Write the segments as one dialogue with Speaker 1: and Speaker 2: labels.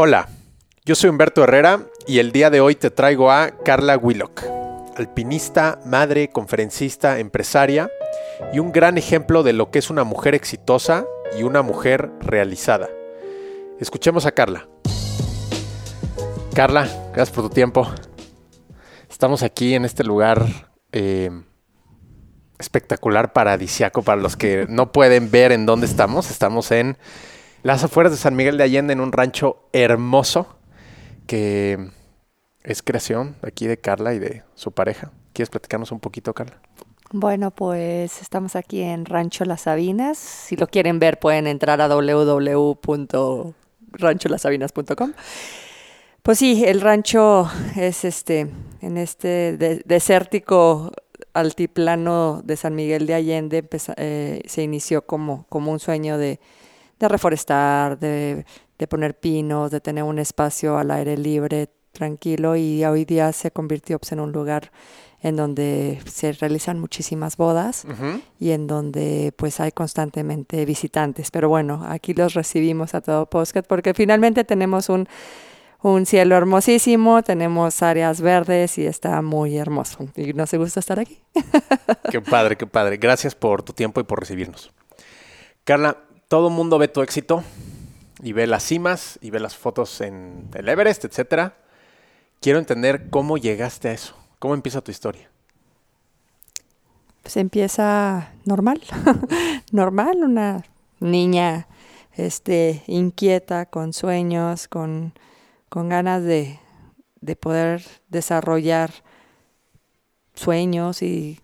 Speaker 1: Hola, yo soy Humberto Herrera y el día de hoy te traigo a Carla Willock, alpinista, madre, conferencista, empresaria y un gran ejemplo de lo que es una mujer exitosa y una mujer realizada. Escuchemos a Carla. Carla, gracias por tu tiempo. Estamos aquí en este lugar eh, espectacular, paradisiaco, para los que no pueden ver en dónde estamos. Estamos en las afueras de San Miguel de Allende, en un rancho hermoso que es creación aquí de Carla y de su pareja. ¿Quieres platicarnos un poquito, Carla?
Speaker 2: Bueno, pues estamos aquí en Rancho Las Sabinas. Si lo quieren ver, pueden entrar a www.rancholasabinas.com. Pues sí, el rancho es este, en este desértico altiplano de San Miguel de Allende, eh, se inició como, como un sueño de, de reforestar, de, de poner pinos, de tener un espacio al aire libre, tranquilo, y hoy día se convirtió pues, en un lugar en donde se realizan muchísimas bodas y en donde pues hay constantemente visitantes. Pero bueno, aquí los recibimos a todo Postcat porque finalmente tenemos un, un cielo hermosísimo, tenemos áreas verdes y está muy hermoso. Y nos gusta estar aquí.
Speaker 1: Qué padre, qué padre. Gracias por tu tiempo y por recibirnos. Carla, todo mundo ve tu éxito y ve las cimas y ve las fotos en el Everest, etcétera. Quiero entender cómo llegaste a eso. ¿Cómo empieza tu historia?
Speaker 2: Pues empieza normal, normal, una niña este, inquieta, con sueños, con, con ganas de, de poder desarrollar sueños y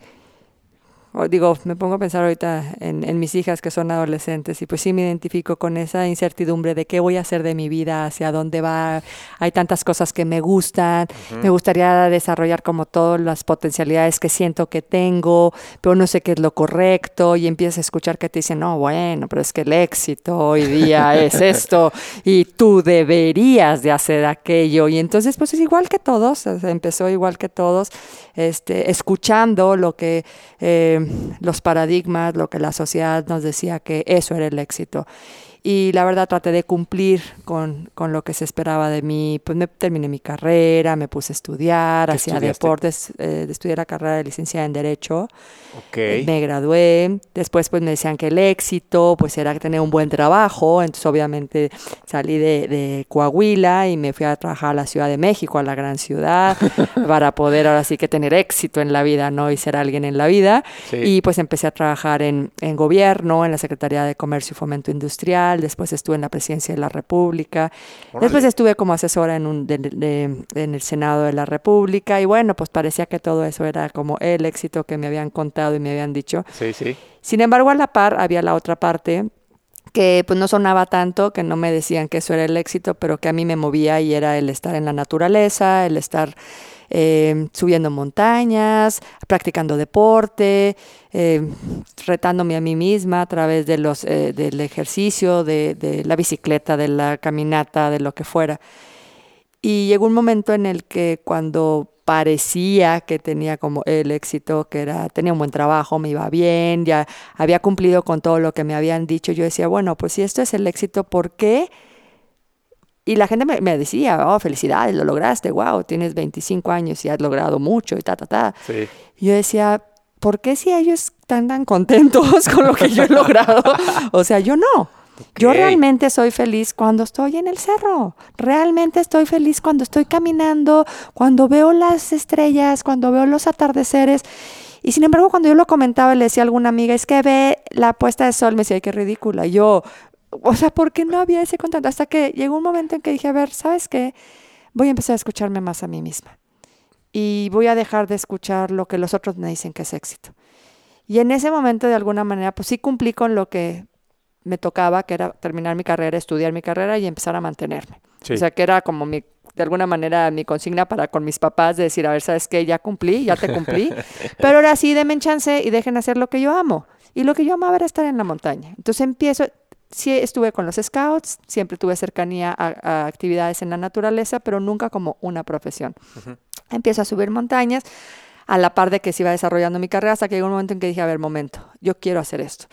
Speaker 2: digo, me pongo a pensar ahorita en, en, mis hijas que son adolescentes y pues sí me identifico con esa incertidumbre de qué voy a hacer de mi vida, hacia dónde va. Hay tantas cosas que me gustan, me gustaría desarrollar como todas las potencialidades que siento que tengo, pero no sé qué es lo correcto y empiezas a escuchar que te dicen, no, bueno, pero es que el éxito hoy día es esto y tú deberías de hacer aquello. Y entonces pues es igual que todos, empezó igual que todos, este, escuchando lo que... Eh, los paradigmas, lo que la sociedad nos decía que eso era el éxito y la verdad traté de cumplir con, con, lo que se esperaba de mí. Pues me terminé mi carrera, me puse a estudiar, hacía deportes, eh, estudié la carrera de licenciada en Derecho.
Speaker 1: Okay.
Speaker 2: me gradué. Después pues me decían que el éxito pues era tener un buen trabajo. Entonces obviamente salí de, de Coahuila y me fui a trabajar a la Ciudad de México, a la gran ciudad, para poder ahora sí que tener éxito en la vida, ¿no? Y ser alguien en la vida. Y pues empecé a trabajar en, en gobierno, en la Secretaría de Comercio y Fomento Industrial después estuve en la presidencia de la República, después estuve como asesora en, un, en el Senado de la República y bueno, pues parecía que todo eso era como el éxito que me habían contado y me habían dicho.
Speaker 1: Sí, sí.
Speaker 2: Sin embargo, a la par había la otra parte que pues no sonaba tanto, que no me decían que eso era el éxito, pero que a mí me movía y era el estar en la naturaleza, el estar eh, subiendo montañas, practicando deporte, eh, retándome a mí misma a través de los, eh, del ejercicio, de, de, la bicicleta, de la caminata, de lo que fuera. Y llegó un momento en el que cuando parecía que tenía como el éxito, que era, tenía un buen trabajo, me iba bien, ya había cumplido con todo lo que me habían dicho, yo decía, bueno, pues si esto es el éxito, ¿por qué? Y la gente me, decía, oh, felicidades, lo lograste, wow, tienes 25 años y has logrado mucho y ta, ta, ta.
Speaker 1: Sí.
Speaker 2: Yo decía, ¿por qué si ellos están tan contentos con lo que yo he logrado? o sea, yo no. Yo realmente soy feliz cuando estoy en el cerro. Realmente estoy feliz cuando estoy caminando, cuando veo las estrellas, cuando veo los atardeceres. Y sin embargo, cuando yo lo comentaba, le decía a alguna amiga, es que ve la puesta de sol, me decía, qué ridícula. Yo, o sea, ¿por qué no había ese contacto? Hasta que llegó un momento en que dije, a ver, ¿sabes qué? Voy a empezar a escucharme más a mí misma. Y voy a dejar de escuchar lo que los otros me dicen que es éxito. Y en ese momento, de alguna manera, pues sí cumplí con lo que me tocaba, que era terminar mi carrera, estudiar mi carrera y empezar a mantenerme. O sea, que era como mi, de alguna manera mi consigna para con mis papás de decir, a ver, ¿sabes qué? Ya cumplí, ya te cumplí. Pero ahora sí, denme chance y dejen hacer lo que yo amo. Y lo que yo amaba era estar en la montaña. Entonces empiezo, sí estuve con los scouts, siempre tuve cercanía a, actividades en la naturaleza, pero nunca como una profesión. Empiezo a subir montañas a la par de que se iba desarrollando mi carrera hasta que llegó un momento en que dije, a ver, momento, yo quiero hacer esto.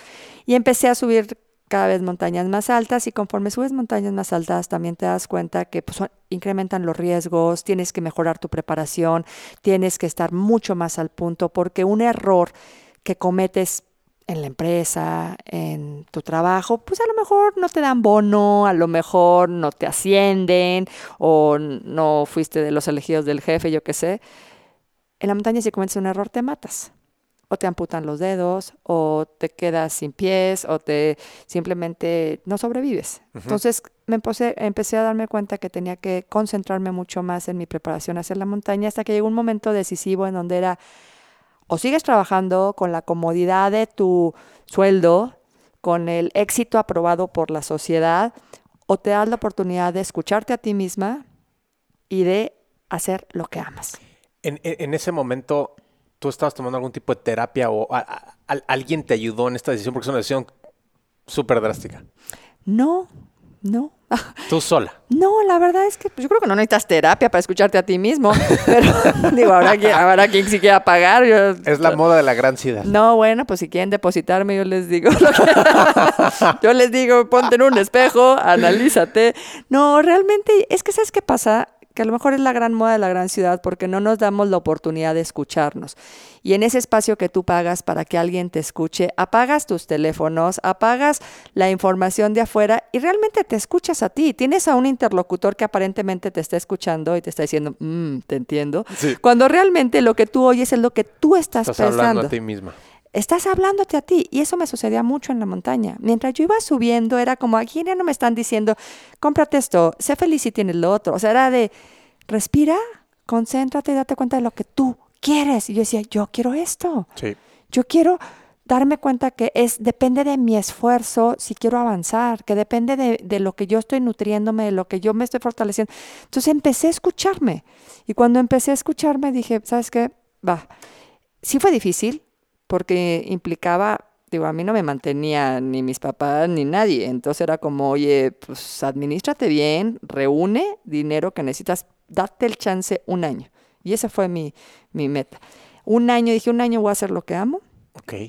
Speaker 2: Y empecé a subir cada vez montañas más altas y conforme subes montañas más altas también te das cuenta que pues, incrementan los riesgos, tienes que mejorar tu preparación, tienes que estar mucho más al punto porque un error que cometes en la empresa, en tu trabajo, pues a lo mejor no te dan bono, a lo mejor no te ascienden o no fuiste de los elegidos del jefe, yo qué sé. En la montaña si cometes un error te matas o te amputan los dedos, o te quedas sin pies, o te simplemente no sobrevives. Entonces me empecé, empecé a darme cuenta que tenía que concentrarme mucho más en mi preparación hacia la montaña, hasta que llegó un momento decisivo en donde era, o sigues trabajando con la comodidad de tu sueldo, con el éxito aprobado por la sociedad, o te das la oportunidad de escucharte a ti misma y de hacer lo que amas.
Speaker 1: En, en, ese momento, tú estabas tomando algún tipo de terapia o alguien te ayudó en esta decisión porque es una decisión súper drástica.
Speaker 2: No, no.
Speaker 1: ¿Tú sola?
Speaker 2: No, la verdad es que pues, yo creo que no necesitas terapia para escucharte a ti mismo. Pero digo, ahora, ahora quien sí quiera pagar.
Speaker 1: es la moda de la gran ciudad.
Speaker 2: No, bueno, pues si quieren depositarme, yo les digo. yo les digo, ponte en un espejo, analízate. No, realmente, es que ¿sabes qué pasa? Que a lo mejor es la gran moda de la gran ciudad porque no nos damos la oportunidad de escucharnos. Y en ese espacio que tú pagas para que alguien te escuche, apagas tus teléfonos, apagas la información de afuera y realmente te escuchas a ti. Tienes a un interlocutor que aparentemente te está escuchando y te está diciendo, mm, te entiendo. Cuando realmente lo que tú oyes es lo que tú estás, estás pensando. hablando
Speaker 1: a ti misma
Speaker 2: estás hablándote a ti. Y eso me sucedía mucho en la montaña. Mientras yo iba subiendo, era como, aquí ya no me están diciendo, cómprate esto, sé feliz si tienes lo otro. O sea, era de, respira, concéntrate y date cuenta de lo que tú quieres. Y yo decía, yo quiero esto.
Speaker 1: Sí.
Speaker 2: Yo quiero darme cuenta que es depende de mi esfuerzo si quiero avanzar, que depende de, de, lo que yo estoy nutriéndome, de lo que yo me estoy fortaleciendo. Entonces empecé a escucharme. Y cuando empecé a escucharme dije, ¿sabes qué? Va. Sí fue difícil, porque implicaba, digo, a mí no me mantenía ni mis papás ni nadie. Entonces era como, oye, pues administrate bien, reúne dinero que necesitas date el chance un año. Y esa fue mi, mi meta. Un año, dije, un año voy a hacer lo que amo.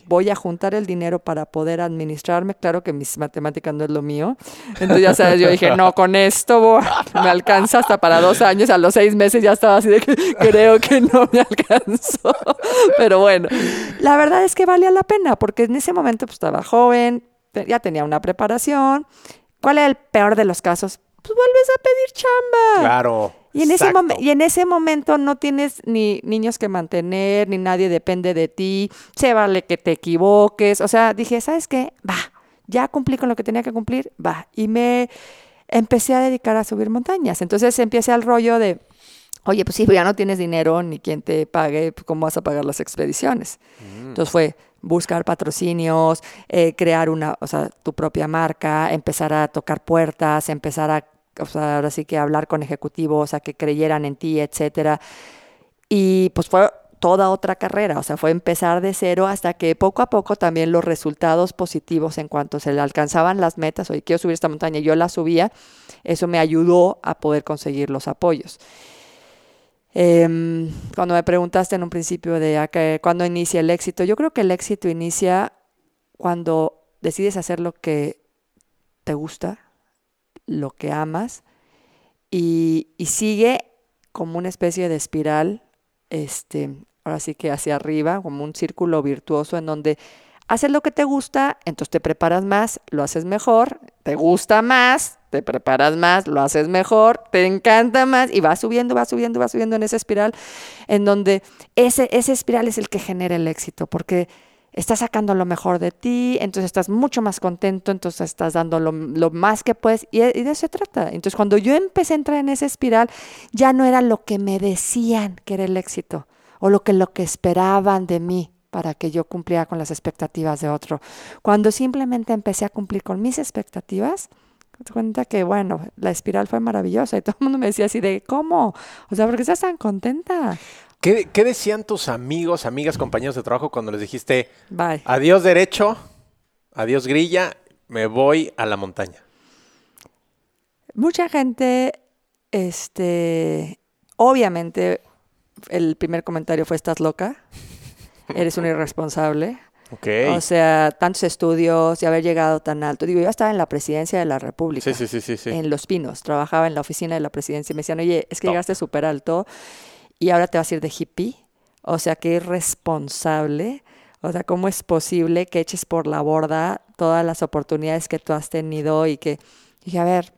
Speaker 2: Voy a juntar el dinero para poder administrarme. Claro que mis matemáticas no es lo mío. Entonces, ya sabes, yo dije, no, con esto me alcanza hasta para dos años. A los seis meses ya estaba así de que creo que no me alcanzó. Pero bueno, la verdad es que valía la pena porque en ese momento pues, estaba joven, ya tenía una preparación. ¿Cuál es el peor de los casos? Pues vuelves a pedir chamba.
Speaker 1: Claro.
Speaker 2: Y en, ese y en ese momento no tienes ni niños que mantener, ni nadie depende de ti, se vale que te equivoques. O sea, dije, ¿sabes qué? Va, ya cumplí con lo que tenía que cumplir, va. Y me empecé a dedicar a subir montañas. Entonces empecé al rollo de, oye, pues sí, ya no tienes dinero ni quien te pague, pues, ¿cómo vas a pagar las expediciones? Mm. Entonces fue buscar patrocinios, eh, crear una, o sea, tu propia marca, empezar a tocar puertas, empezar a o sea, ahora sí que hablar con ejecutivos, a que creyeran en ti, etcétera. Y pues fue toda otra carrera, o sea, fue empezar de cero hasta que poco a poco también los resultados positivos en cuanto se le alcanzaban las metas, oye, quiero subir esta montaña, yo la subía, eso me ayudó a poder conseguir los apoyos. Em, cuando me preguntaste en un principio de a cuándo inicia el éxito, yo creo que el éxito inicia cuando decides hacer lo que te gusta, lo que amas y, sigue como una especie de espiral, este, ahora sí que hacia arriba, como un círculo virtuoso en donde haces lo que te gusta, entonces te preparas más, lo haces mejor, te gusta más, te preparas más, lo haces mejor, te encanta más y va subiendo, va subiendo, va subiendo en esa espiral, en donde ese, ese espiral es el que genera el éxito, porque estás sacando lo mejor de ti, entonces estás mucho más contento, entonces estás dando lo, más que puedes y, de eso se trata. Entonces cuando yo empecé a entrar en esa espiral, ya no era lo que me decían que era el éxito o lo que, lo que esperaban de mí para que yo cumpliera con las expectativas de otro. Cuando simplemente empecé a cumplir con mis expectativas, te cuenta que, bueno, la espiral fue maravillosa y todo el mundo me decía así de, ¿cómo? O sea, ¿por qué estás tan contenta?
Speaker 1: ¿Qué, decían tus amigos, amigas, compañeros de trabajo cuando les dijiste,
Speaker 2: Bye.
Speaker 1: adiós derecho, adiós grilla, me voy a la montaña?
Speaker 2: Mucha gente, este, obviamente, el primer comentario fue, estás loca, eres un irresponsable.
Speaker 1: Ok.
Speaker 2: O sea, tantos estudios y haber llegado tan alto. Digo, yo estaba en la presidencia de la República.
Speaker 1: Sí, sí, sí, sí, sí.
Speaker 2: En Los Pinos. Trabajaba en la oficina de la presidencia y me decían, oye, es que llegaste súper alto y ahora te vas a ir de hippie. O sea, qué irresponsable. O sea, ¿cómo es posible que eches por la borda todas las oportunidades que tú has tenido y que... Dije, a ver,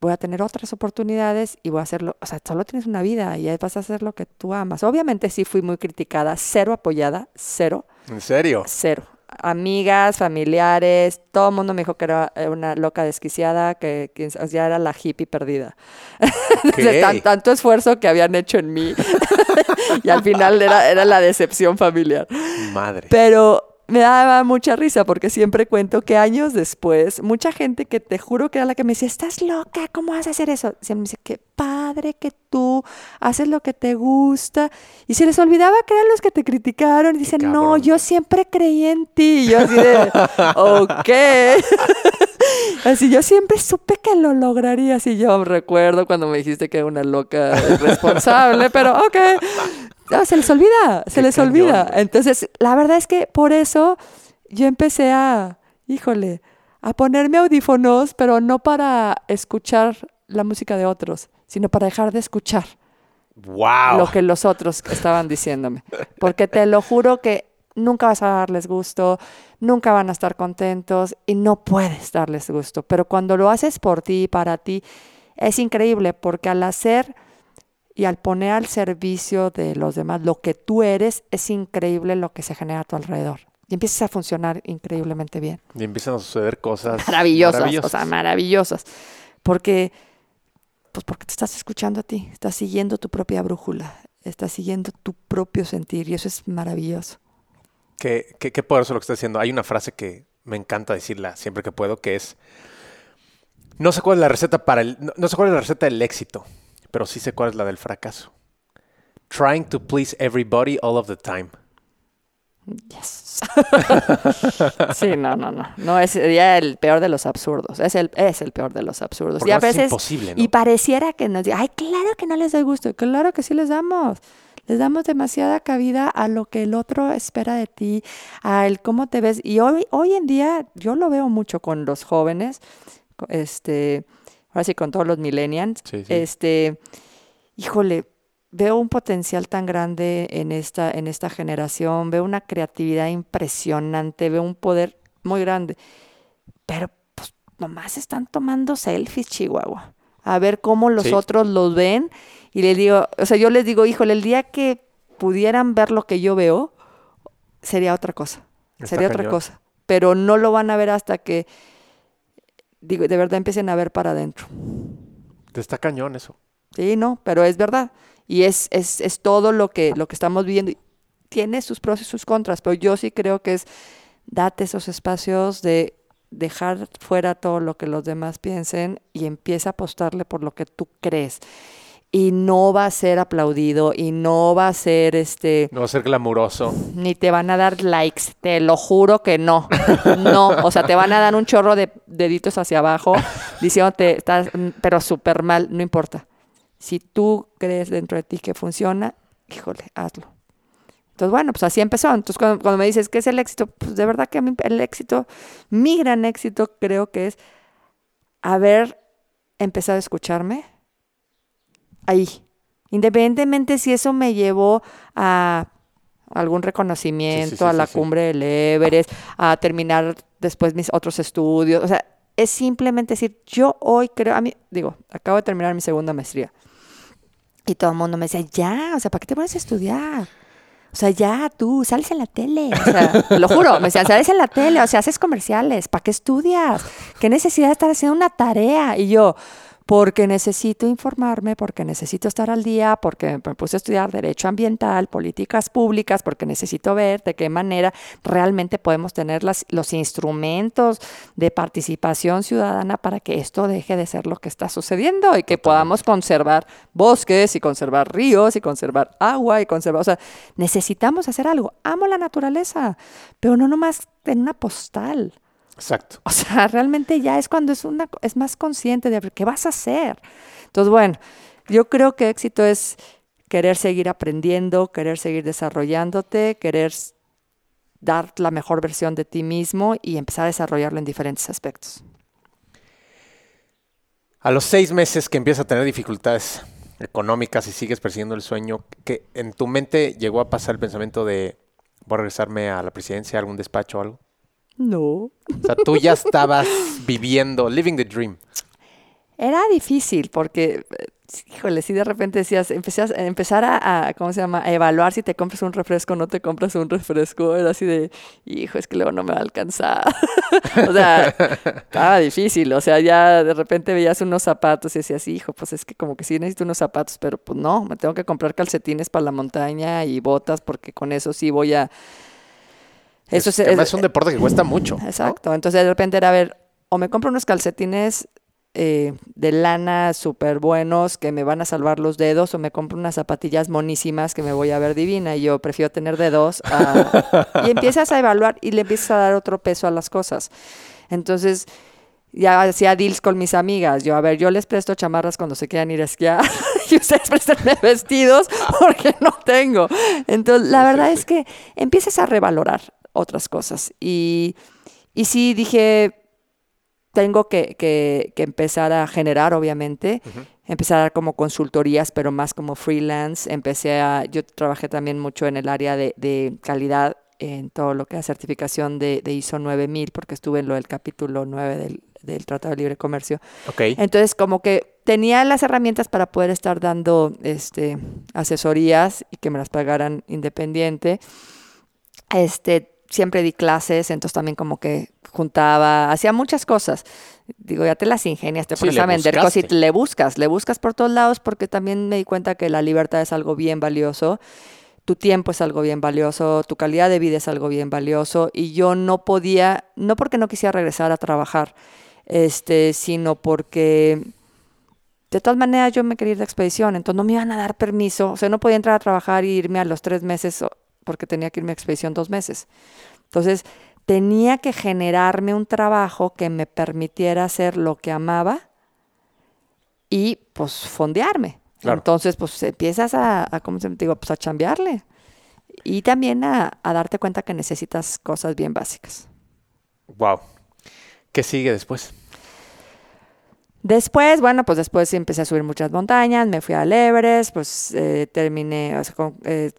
Speaker 2: voy a tener otras oportunidades y voy a hacerlo, o sea, solo tienes una vida y vas a hacer lo que tú amas. Obviamente sí fui muy criticada, cero apoyada, cero,
Speaker 1: ¿En serio?
Speaker 2: cero. Amigas, familiares, todo el mundo me dijo que era eh, una loca desquiciada, que, que ya era la hippie perdida. Tan-
Speaker 1: Ok.
Speaker 2: tanto esfuerzo que habían hecho en mí. y al final era, era la decepción familiar.
Speaker 1: Madre.
Speaker 2: Pero me daba mucha risa porque siempre cuento que años después, mucha gente que te juro que era la que me decía, estás loca, ¿cómo vas a hacer eso? Siempre me dice, qué padre que tú haces lo que te gusta. Y se les olvidaba que eran los que te criticaron. Y dicen, no, yo siempre creí en ti. Y yo así de, ok. Así yo siempre supe que lo lograría. Así yo recuerdo cuando me dijiste que era una loca responsable, pero ok. No, se les olvida, se
Speaker 1: Qué
Speaker 2: les
Speaker 1: cañón,
Speaker 2: olvida. Entonces, la verdad es que por eso yo empecé a, híjole, a ponerme audífonos, pero no para escuchar la música de otros, sino para dejar de escuchar
Speaker 1: ¡Wow!
Speaker 2: lo que los otros estaban diciéndome. Porque te lo juro que nunca vas a darles gusto, nunca van a estar contentos y no puedes darles gusto. Pero cuando lo haces por ti y para ti, es increíble porque al hacer y al poner al servicio de los demás lo que tú eres, es increíble lo que se genera a tu alrededor. Y empiezas a funcionar increíblemente bien
Speaker 1: Y empiezan a suceder cosas
Speaker 2: maravillosas, o sea, maravillosas. Porque, pues porque te estás escuchando a ti, estás siguiendo tu propia brújula, estás siguiendo tu propio sentir y eso es maravilloso.
Speaker 1: Qué, qué, qué poderoso lo que estás diciendo. Hay una frase que me encanta decirla siempre que puedo, que es, no sé cuál es la receta para el, no, no sé cuál es la receta del éxito, pero sí sé cuál es la del fracaso. Trying to please everybody all of the time.
Speaker 2: Yes. sí, no, no, no. No es ya el peor de los absurdos. Es el, es el peor de los absurdos.
Speaker 1: Porque
Speaker 2: y a
Speaker 1: es
Speaker 2: veces.
Speaker 1: imposible, ¿no?
Speaker 2: Y pareciera que nos diga, ay, claro que no les doy gusto. Claro que sí les damos. Les damos demasiada cabida a lo que el otro espera de ti, a el cómo te ves. Y hoy, hoy en día, yo lo veo mucho con los jóvenes, este, ahora sí con todos los millennials.
Speaker 1: Sí, sí.
Speaker 2: Este, híjole, veo un potencial tan grande en esta, en esta generación, veo una creatividad impresionante, veo un poder muy grande. Pero pues nomás están tomando selfies, Chihuahua. A ver cómo los
Speaker 1: Sí.
Speaker 2: otros los ven. Y les digo, o sea, yo les digo, híjole, el día que pudieran ver lo que yo veo, sería otra cosa.
Speaker 1: Está
Speaker 2: sería otra cosa. Pero no lo van a ver hasta que, digo, de verdad empiecen a ver para adentro.
Speaker 1: Te está cañón eso.
Speaker 2: Sí, no, pero es verdad. Y es, es, es todo lo que, lo que estamos viviendo. Tiene sus pros y sus contras, pero yo sí creo que es date esos espacios de dejar fuera todo lo que los demás piensen y empieza a apostarle por lo que tú crees. Y no va a ser aplaudido y no va a ser este
Speaker 1: No va a ser glamuroso.
Speaker 2: ni te van a dar likes, te lo juro que no. No, o sea, te van a dar un chorro de deditos hacia abajo diciéndote, estás, pero súper mal, no importa. Si tú crees dentro de ti que funciona, híjole, hazlo. Entonces, bueno, pues así empezó. Entonces, cuando, cuando me dices, ¿qué es el éxito? Pues de verdad que a mí el éxito, mi gran éxito creo que es haber empezado a escucharme ahí. Independientemente si eso me llevó a algún reconocimiento,
Speaker 1: sí,
Speaker 2: a
Speaker 1: sí,
Speaker 2: la cumbre del Everest, a terminar después mis otros estudios. O sea, es simplemente decir, yo hoy creo, a mí, digo, acabo de terminar mi segunda maestría. Y todo el mundo me decía, ya, o sea, ¿para qué te pones a estudiar? O sea, ya, tú, sales en la tele. O sea, lo juro, me decían, sales en la tele, o sea, haces comerciales, ¿para qué estudias? ¿Qué necesidad de estar haciendo una tarea? Y yo, porque necesito informarme, porque necesito estar al día, porque me puse a estudiar derecho ambiental, políticas públicas, porque necesito ver de qué manera realmente podemos tener las, los instrumentos de participación ciudadana para que esto deje de ser lo que está sucediendo y que podamos conservar bosques y conservar ríos y conservar agua y conservar, o sea, necesitamos hacer algo. Amo la naturaleza, pero no nomás en una postal.
Speaker 1: Exacto.
Speaker 2: O sea, realmente ya es cuando es una es más consciente de qué vas a hacer. Entonces, bueno, yo creo que éxito es querer seguir aprendiendo, querer seguir desarrollándote, querer dar la mejor versión de ti mismo y empezar a desarrollarlo en diferentes aspectos.
Speaker 1: A los seis meses que empiezas a tener dificultades económicas y sigues persiguiendo el sueño, que en tu mente llegó a pasar el pensamiento de voy a regresarme a la presidencia, a algún despacho o algo?
Speaker 2: No.
Speaker 1: O sea, tú ya estabas viviendo, living the dream.
Speaker 2: Era difícil porque híjole, si de repente decías, empecé a, empezar a, ¿cómo se llama? A evaluar si te compras un refresco o no te compras un refresco. Era así de, hijo, es que luego no me va a alcanzar. o sea, estaba difícil. O sea, ya de repente veías unos zapatos y decías, hijo, pues es que como que sí necesito unos zapatos, pero pues no, me tengo que comprar calcetines para la montaña y botas porque con eso sí voy a...
Speaker 1: Eso es, es, un deporte que cuesta mucho.
Speaker 2: Exacto. Entonces de repente era, a ver, o me compro unos calcetines eh, de lana súper buenos que me van a salvar los dedos o me compro unas zapatillas monísimas que me voy a ver divina y yo prefiero tener dedos y empiezas a evaluar y le empiezas a dar otro peso a las cosas. Entonces ya hacía deals con mis amigas. Yo, a ver, yo les presto chamarras cuando se quieran ir a esquiar y ustedes prestenme vestidos porque no tengo. Entonces, la verdad es que empiezas a revalorar otras cosas. Y, y sí dije, tengo que, que, empezar a generar, obviamente. Empezar como consultorías, pero más como freelance. Empecé a, yo trabajé también mucho en el área de, de calidad en todo lo que es certificación de, de, ISO 9000, porque estuve en lo del capítulo 9 del, del Tratado de Libre Comercio.
Speaker 1: Okay.
Speaker 2: Entonces, como que tenía las herramientas para poder estar dando este, asesorías y que me las pagaran independiente. Este, siempre di clases, entonces también como que juntaba, hacía muchas cosas. Digo, ya te las ingenias, te pones a vender cosas y le buscas, le buscas por todos lados porque también me di cuenta que la libertad es algo bien valioso, tu tiempo es algo bien valioso, tu calidad de vida es algo bien valioso y yo no podía, no porque no quisiera regresar a trabajar, este, sino porque de todas maneras yo me quería ir de expedición, entonces no me iban a dar permiso, o sea, no podía entrar a trabajar e irme a los tres meses porque tenía que irme a expedición dos meses. Entonces, tenía que generarme un trabajo que me permitiera hacer lo que amaba y pues fondearme. Entonces, pues empiezas a, a ¿cómo se digo? Pues a chambearle. Y también a, a, darte cuenta que necesitas cosas bien básicas.
Speaker 1: Wow. ¿Qué sigue después?
Speaker 2: Después, bueno, pues después empecé a subir muchas montañas, me fui al Everest, pues eh, terminé, o sea, con, eh,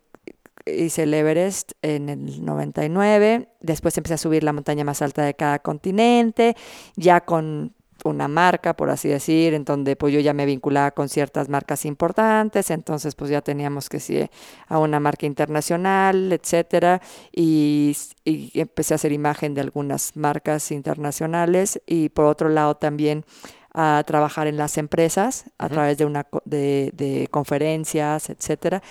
Speaker 2: hice el Everest en el 99, después empecé a subir la montaña más alta de cada continente, ya con una marca, por así decir, en donde pues yo ya me vinculaba con ciertas marcas importantes, entonces pues ya teníamos que ir a una marca internacional, etcétera, y, y, empecé a hacer imagen de algunas marcas internacionales y por otro lado también a trabajar en las empresas a través de una de, de conferencias, etcétera.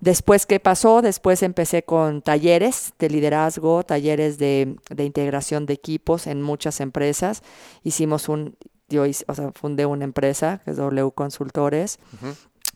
Speaker 2: Después, ¿qué pasó? Después empecé con talleres de liderazgo, talleres de, de integración de equipos en muchas empresas. Hicimos un, yo o sea, fundé una empresa que es W Consultores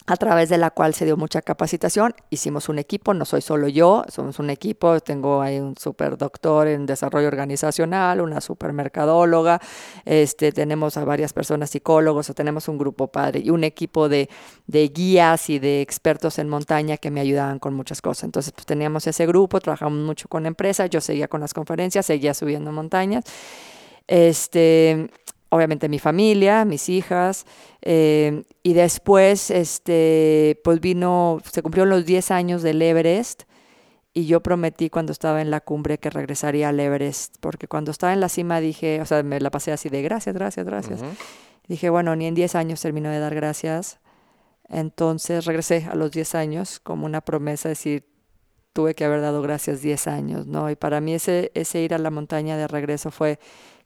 Speaker 2: a través de la cual se dio mucha capacitación. Hicimos un equipo, no soy solo yo, somos un equipo, tengo ahí un super doctor en desarrollo organizacional, una super mercadóloga, este, tenemos a varias personas psicólogos, o tenemos un grupo padre y un equipo de, de, guías y de expertos en montaña que me ayudaban con muchas cosas. Entonces, pues teníamos ese grupo, trabajamos mucho con empresas, yo seguía con las conferencias, seguía subiendo montañas. Este, obviamente mi familia, mis hijas, eh, y después, este, pues vino, se cumplieron los 10 años del Everest, y yo prometí cuando estaba en la cumbre que regresaría al Everest, porque cuando estaba en la cima dije, o sea, me la pasé así de gracias, gracias, gracias. Dije, bueno, ni en 10 años termino de dar gracias. Entonces regresé a los 10 años como una promesa, decir, tuve que haber dado gracias 10 años, ¿no? Y para mí ese, ese ir a la montaña de regreso fue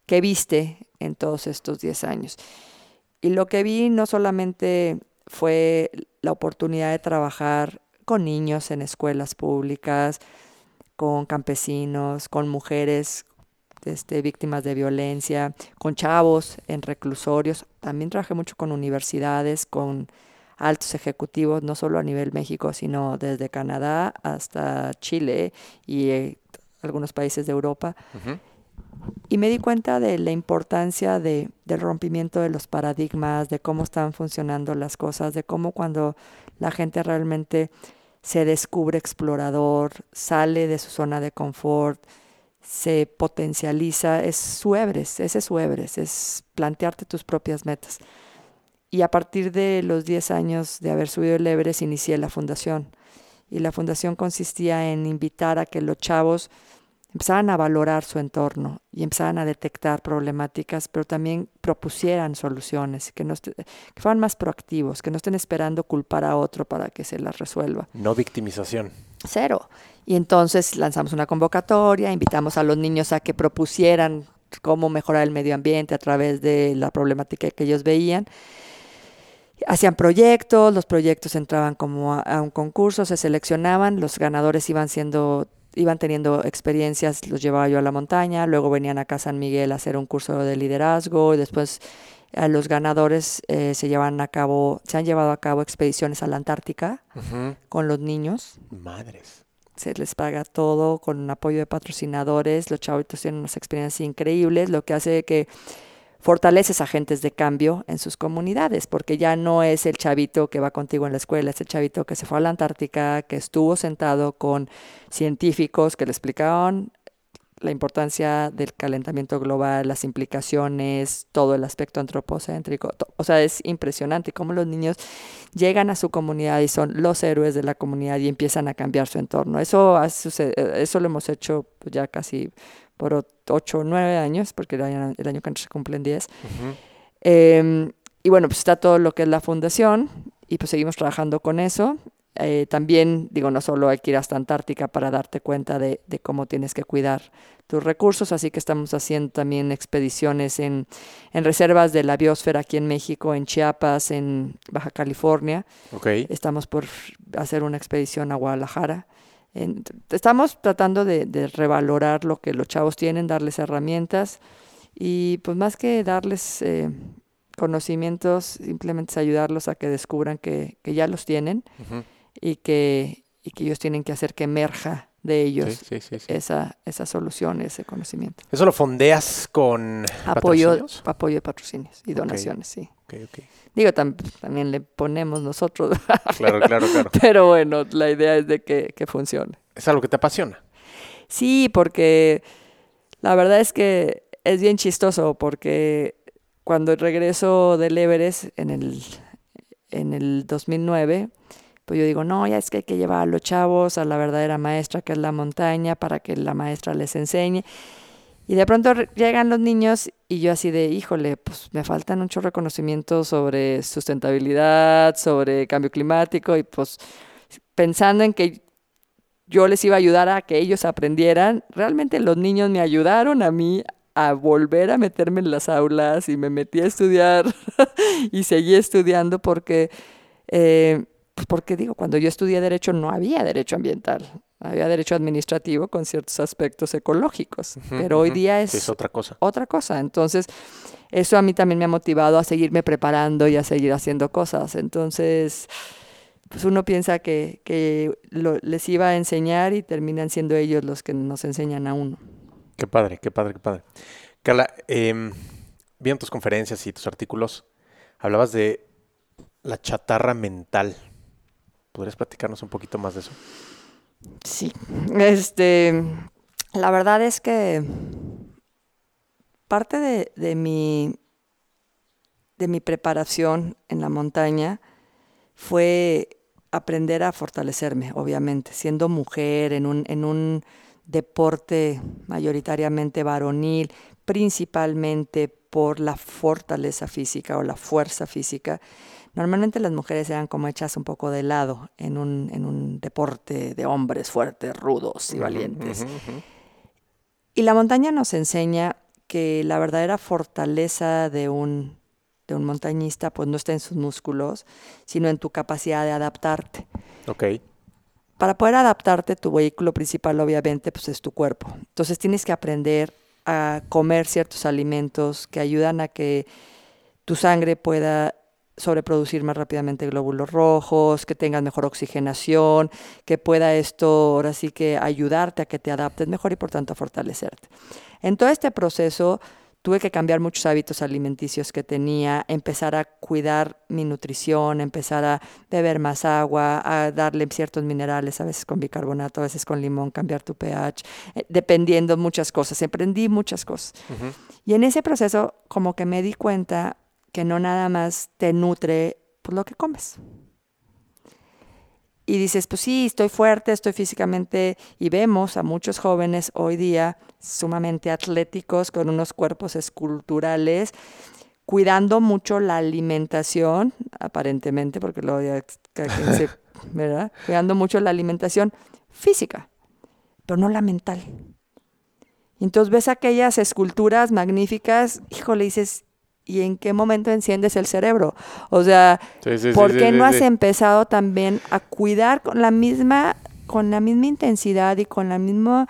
Speaker 2: que viste en todos estos 10 años. Y lo que vi no solamente fue la oportunidad de trabajar con niños en escuelas públicas, con campesinos, con mujeres este, víctimas de violencia, con chavos en reclusorios. También trabajé mucho con universidades, con altos ejecutivos, no solo a nivel México, sino desde Canadá hasta Chile y eh, algunos países de Europa. Y me di cuenta de la importancia de, del rompimiento de los paradigmas, de cómo están funcionando las cosas, de cómo cuando la gente realmente se descubre explorador, sale de su zona de confort, se potencializa, es su Everest, ese es su Everest, es plantearte tus propias metas. Y a partir de los 10 años de haber subido el Everest, inicié la fundación. Y la fundación consistía en invitar a que los chavos empezaran a valorar su entorno y empezaran a detectar problemáticas, pero también propusieran soluciones, que, no que fueran más proactivos, que no estén esperando culpar a otro para que se las resuelva.
Speaker 1: No victimización.
Speaker 2: Cero. Y entonces lanzamos una convocatoria, invitamos a los niños a que propusieran cómo mejorar el medio ambiente a través de la problemática que ellos veían. Hacían proyectos, los proyectos entraban como a, a un concurso, se seleccionaban, los ganadores iban siendo iban teniendo experiencias, los llevaba yo a la montaña, luego venían acá a San Miguel a hacer un curso de liderazgo y después a los ganadores eh, se llevan a cabo, se han llevado a cabo expediciones a la Antártica con los niños.
Speaker 1: Madres.
Speaker 2: Se les paga todo con apoyo de patrocinadores, los chavitos tienen unas experiencias increíbles, lo que hace que fortaleces agentes de cambio en sus comunidades, porque ya no es el chavito que va contigo en la escuela, es el chavito que se fue a la Antártica, que estuvo sentado con científicos que le explicaban la importancia del calentamiento global, las implicaciones, todo el aspecto antropocéntrico. O sea, es impresionante cómo los niños llegan a su comunidad y son los héroes de la comunidad y empiezan a cambiar su entorno. Eso, eso lo hemos hecho ya casi por ocho o nueve años, porque el año, el año que se cumplen 10. Em, y bueno, pues está todo lo que es la fundación y pues seguimos trabajando con eso. Eh, también, digo, no solo hay que ir hasta Antártica para darte cuenta de, de, cómo tienes que cuidar tus recursos, así que estamos haciendo también expediciones en, en reservas de la biosfera aquí en México, en Chiapas, en Baja California.
Speaker 1: Okay.
Speaker 2: Estamos por hacer una expedición a Guadalajara estamos tratando de, revalorar lo que los chavos tienen, darles herramientas y pues más que darles eh, conocimientos, simplemente es ayudarlos a que descubran que, ya los tienen y, que, y que ellos tienen que hacer que emerja de ellos esa, esa solución, ese conocimiento.
Speaker 1: ¿Eso lo fondeas con
Speaker 2: apoyo, apoyo de patrocinios y donaciones, sí. Digo, también le ponemos nosotros.
Speaker 1: claro, claro, claro.
Speaker 2: Pero bueno, la idea es de que, que funcione.
Speaker 1: ¿Es algo que te apasiona?
Speaker 2: Sí, porque la verdad es que es bien chistoso porque cuando regreso del Everest en el, en el 2009, pues yo digo, no, ya es que hay que llevar a los chavos a la verdadera maestra que es la montaña para que la maestra les enseñe. Y de pronto llegan los niños y yo así de, híjole, pues me faltan mucho reconocimiento sobre sustentabilidad, sobre cambio climático y pues pensando en que yo les iba a ayudar a que ellos aprendieran, realmente los niños me ayudaron a mí a volver a meterme en las aulas y me metí a estudiar y seguí estudiando porque eh, pues porque digo, cuando yo estudié derecho no había derecho ambiental, había derecho administrativo con ciertos aspectos ecológicos, pero hoy día es,
Speaker 1: otra cosa.
Speaker 2: Otra cosa. Entonces, eso a mí también me ha motivado a seguirme preparando y a seguir haciendo cosas. Entonces, pues uno piensa que, que les iba a enseñar y terminan siendo ellos los que nos enseñan a uno.
Speaker 1: Qué padre, qué padre, qué padre. Carla, eh, vi en tus conferencias y tus artículos, hablabas de la chatarra mental. ¿Podrías platicarnos un poquito más de eso?
Speaker 2: Sí, este, la verdad es que parte de, mi, de mi preparación en la montaña fue aprender a fortalecerme, obviamente, siendo mujer en un, en un deporte mayoritariamente varonil, principalmente por la fortaleza física o la fuerza física. Normalmente las mujeres eran como hechas un poco de lado en un, en un deporte de hombres fuertes, rudos y valientes. Y la montaña nos enseña que la verdadera fortaleza de un, de un montañista pues no está en sus músculos, sino en tu capacidad de adaptarte.
Speaker 1: Ok.
Speaker 2: Para poder adaptarte, tu vehículo principal obviamente pues es tu cuerpo. Entonces tienes que aprender a comer ciertos alimentos que ayudan a que tu sangre pueda sobreproducir más rápidamente glóbulos rojos, que tengas mejor oxigenación, que pueda esto ahora sí que ayudarte a que te adaptes mejor y por tanto a fortalecerte. En todo este proceso, tuve que cambiar muchos hábitos alimenticios que tenía, empezar a cuidar mi nutrición, empezar a beber más agua, a darle ciertos minerales, a veces con bicarbonato, a veces con limón, cambiar tu pH, eh, dependiendo muchas cosas. Aprendí muchas cosas. Y en ese proceso como que me di cuenta que no nada más te nutre por lo que comes y dices, pues sí, estoy fuerte, estoy físicamente, y vemos a muchos jóvenes hoy día sumamente atléticos, con unos cuerpos esculturales, cuidando mucho la alimentación, aparentemente, porque lo se, ¿verdad? Cuidando mucho la alimentación física, pero no la mental. Y entonces ves aquellas esculturas magníficas, híjole, dices, y en qué momento enciendes el cerebro. O sea, ¿por qué no has empezado también a cuidar con la misma con la misma intensidad y con el mismo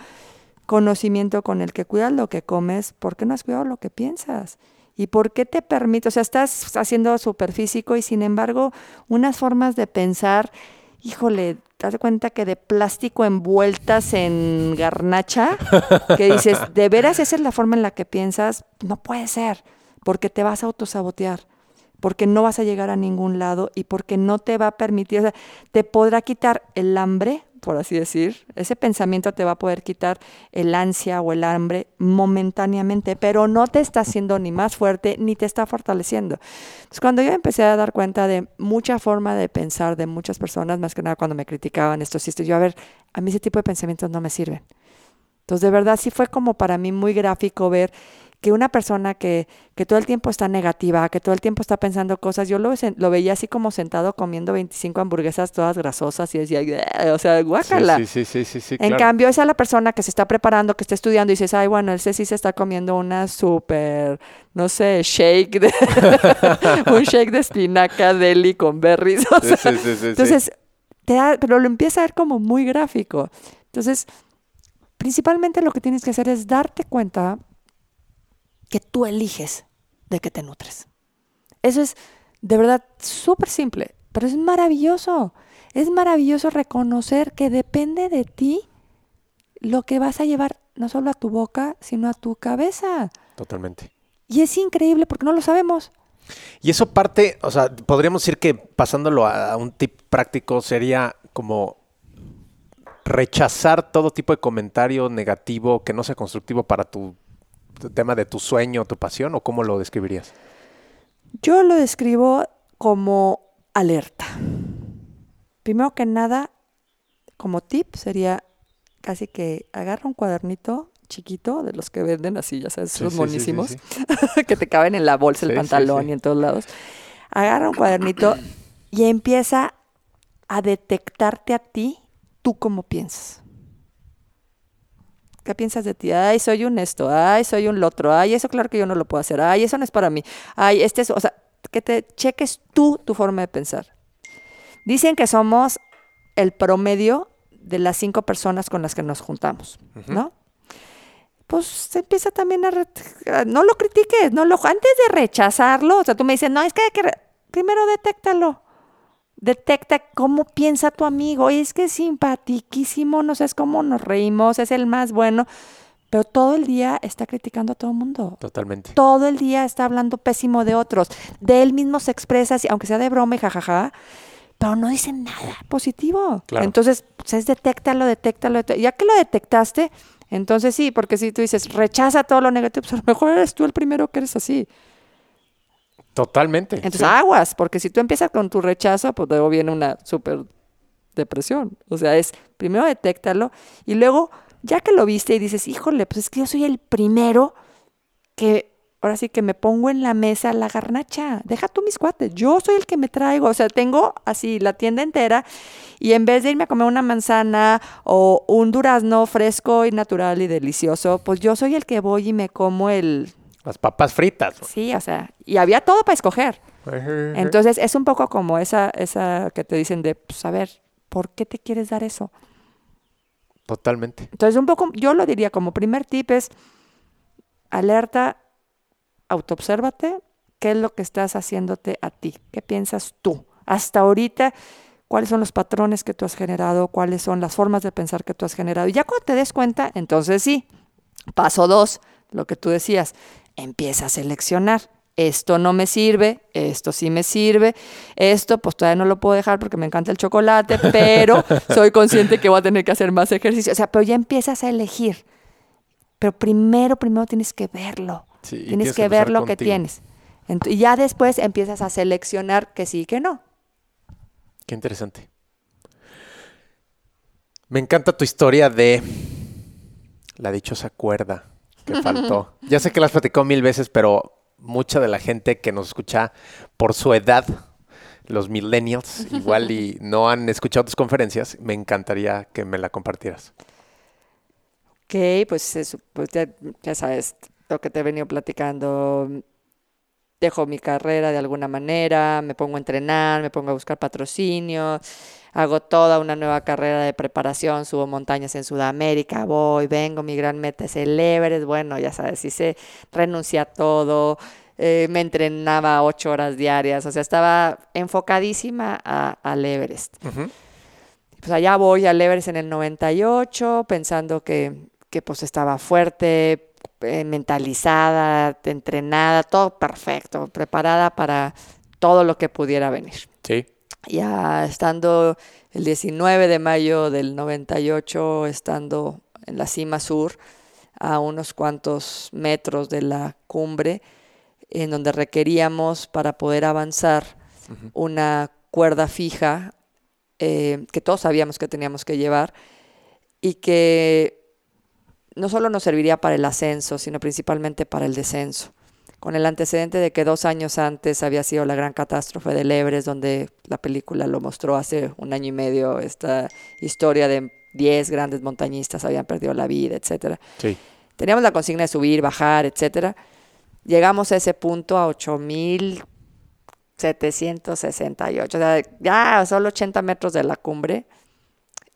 Speaker 2: conocimiento con el que cuidas lo que comes? ¿Por qué no has cuidado lo que piensas? ¿Y por qué te permite? O sea, estás haciendo súper físico y sin embargo, unas formas de pensar, híjole, te das cuenta que de plástico envueltas en garnacha, que dices, ¿de veras esa es la forma en la que piensas? No puede ser porque te vas a autosabotear, porque no vas a llegar a ningún lado y porque no te va a permitir, o sea, te podrá quitar el hambre, por así decir, ese pensamiento te va a poder quitar el ansia o el hambre momentáneamente, pero no te está haciendo ni más fuerte ni te está fortaleciendo. Entonces, cuando yo empecé a dar cuenta de mucha forma de pensar de muchas personas, más que nada cuando me criticaban esto, y yo, a ver, a mí ese tipo de pensamientos no me sirven. Entonces, de verdad, sí fue como para mí muy gráfico ver que una persona que, que, todo el tiempo está negativa, que todo el tiempo está pensando cosas, yo lo, lo veía así como sentado comiendo 25 hamburguesas todas grasosas y decía, o sea, guácala.
Speaker 1: Sí, sí, sí, sí,
Speaker 2: en cambio, esa es la persona que se está preparando, que está estudiando y dices, ay, bueno, ese sí se está comiendo una súper, no sé, shake, de un shake de espinaca, deli con berries. entonces, te da, pero lo empieza a ver como muy gráfico. Entonces, principalmente lo que tienes que hacer es darte cuenta que tú eliges de qué te nutres. Eso es de verdad súper simple, pero es maravilloso. Es maravilloso reconocer que depende de ti lo que vas a llevar no solo a tu boca, sino a tu cabeza.
Speaker 1: Totalmente.
Speaker 2: Y es increíble porque no lo sabemos.
Speaker 1: Y eso parte, o sea, podríamos decir que pasándolo a un tip práctico sería como rechazar todo tipo de comentario negativo que no sea constructivo para tu tema de tu sueño, tu pasión, o cómo lo describirías?
Speaker 2: Yo lo describo como alerta. Primero que nada, como tip sería casi que agarra un cuadernito chiquito de los que venden así, ya sabes, esos monísimos, que te caben en la bolsa, el pantalón y en todos lados. Agarra un cuadernito y empieza a detectarte a ti, tú cómo piensas. ¿Qué piensas de ti? Ay, soy un esto, ay, soy un otro, ay, eso claro que yo no lo puedo hacer, ay, eso no es para mí, ay, este es, o sea, que te cheques tú tu forma de pensar. Dicen que somos el promedio de las cinco personas con las que nos juntamos, ¿no? Pues se empieza también a, no lo critiques, no lo antes de rechazarlo, o sea, tú me dices, "No, es que, hay que primero detéctalo." Detecta cómo piensa tu amigo. es que es simpatiquísimo, no sé cómo nos reímos, es el más bueno. Pero todo el día está criticando a todo el mundo.
Speaker 1: Totalmente.
Speaker 2: Todo el día está hablando pésimo de otros. De él mismo se expresa, aunque sea de broma y jajaja, pero no dice nada positivo. Entonces, pues es detéctalo, detéctalo, Ya que lo detectaste, entonces sí, porque si tú dices, rechaza todo lo negativo, pues a lo mejor eres tú el primero que eres así.
Speaker 1: Totalmente.
Speaker 2: Entonces aguas, porque si tú empiezas con tu rechazo, pues luego viene una súper depresión. O sea, es primero detéctalo y luego, ya que lo viste y dices, híjole, pues es que yo soy el primero que ahora sí que me pongo en la mesa la garnacha. Deja tú mis cuates. Yo soy el que me traigo. O sea, tengo así la tienda entera y en vez de irme a comer una manzana o un durazno fresco y natural y delicioso, pues yo soy el que voy y me como el
Speaker 1: las papas fritas.
Speaker 2: Sí, o sea, y había todo para escoger. Entonces es un poco como esa, esa que te dicen de, pues a ver, ¿por qué te quieres dar eso?
Speaker 1: Totalmente.
Speaker 2: Entonces un poco, yo lo diría como primer tip es, alerta, autoobsérvate, qué es lo que estás haciéndote a ti, qué piensas tú. Hasta ahorita, cuáles son los patrones que tú has generado, cuáles son las formas de pensar que tú has generado. Y ya cuando te des cuenta, entonces sí, paso dos, lo que tú decías, empieza a seleccionar. Esto no me sirve, esto sí me sirve, esto pues todavía no lo puedo dejar porque me encanta el chocolate, pero soy consciente que voy a tener que hacer más ejercicio. O sea, pero ya empiezas a elegir. Pero primero, primero tienes que verlo. tienes, que, ver lo que tienes. y ya después empiezas a seleccionar que sí y que no.
Speaker 1: Qué interesante. Me encanta tu historia de la dichosa cuerda que faltó. ya sé que la has platicado mil veces, pero mucha de la gente que nos escucha por su edad, los millennials, igual y no han escuchado tus conferencias, me encantaría que me la compartieras.
Speaker 2: Ok, pues, pues ya, sabes lo que te he venido platicando. Dejo mi carrera de alguna manera, me pongo a entrenar, me pongo a buscar patrocinio, hago toda una nueva carrera de preparación, subo montañas en Sudamérica, voy, vengo, mi gran meta es el Everest, bueno, ya sabes, hice, renuncié a todo, eh, me entrenaba ocho horas diarias, o sea, estaba enfocadísima al Everest. Pues allá voy al Everest en el 98, pensando que, que pues estaba fuerte, eh, mentalizada, entrenada, todo perfecto, preparada para todo lo que pudiera venir.
Speaker 1: Sí.
Speaker 2: Ya estando el 19 de mayo del 98, estando en la cima sur, a unos cuantos metros de la cumbre, en donde requeríamos para poder avanzar una cuerda fija eh, que todos sabíamos que teníamos que llevar y que no solo nos serviría para el ascenso, sino principalmente para el descenso. Con el antecedente de que dos años antes había sido la gran catástrofe del Everest, donde la película lo mostró hace un año y medio, esta historia de 10 grandes montañistas habían perdido la vida, etc. Teníamos la consigna de subir, bajar, etcétera. Llegamos a ese punto a 8.768, o sea, ya solo 80 metros de la cumbre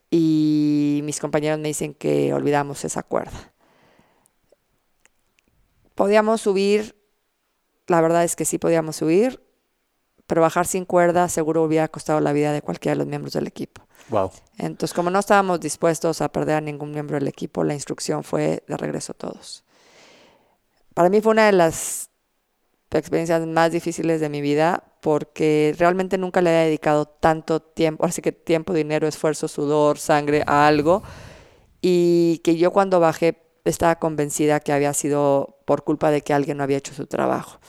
Speaker 2: y mis compañeros me dicen que olvidamos esa cuerda. Podíamos subir, la verdad es que sí podíamos subir, pero bajar sin cuerda seguro hubiera costado la vida de cualquiera de los miembros del equipo.
Speaker 1: Wow.
Speaker 2: Entonces, como no estábamos dispuestos a perder a ningún miembro del equipo, la instrucción fue de regreso todos. Para mí fue una de las experiencias más difíciles de mi vida porque realmente nunca le había dedicado tanto tiempo, así que tiempo, dinero, esfuerzo, sudor, sangre a algo y que yo cuando bajé estaba convencida que había sido por culpa de que alguien no había hecho su trabajo.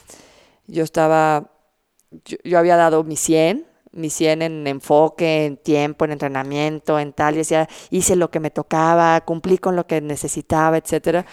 Speaker 2: Yo estaba, yo, había dado mi 100, mi 100 en enfoque, en tiempo, en entrenamiento, en tal, y decía, hice lo que me tocaba, cumplí con lo que necesitaba, etcétera.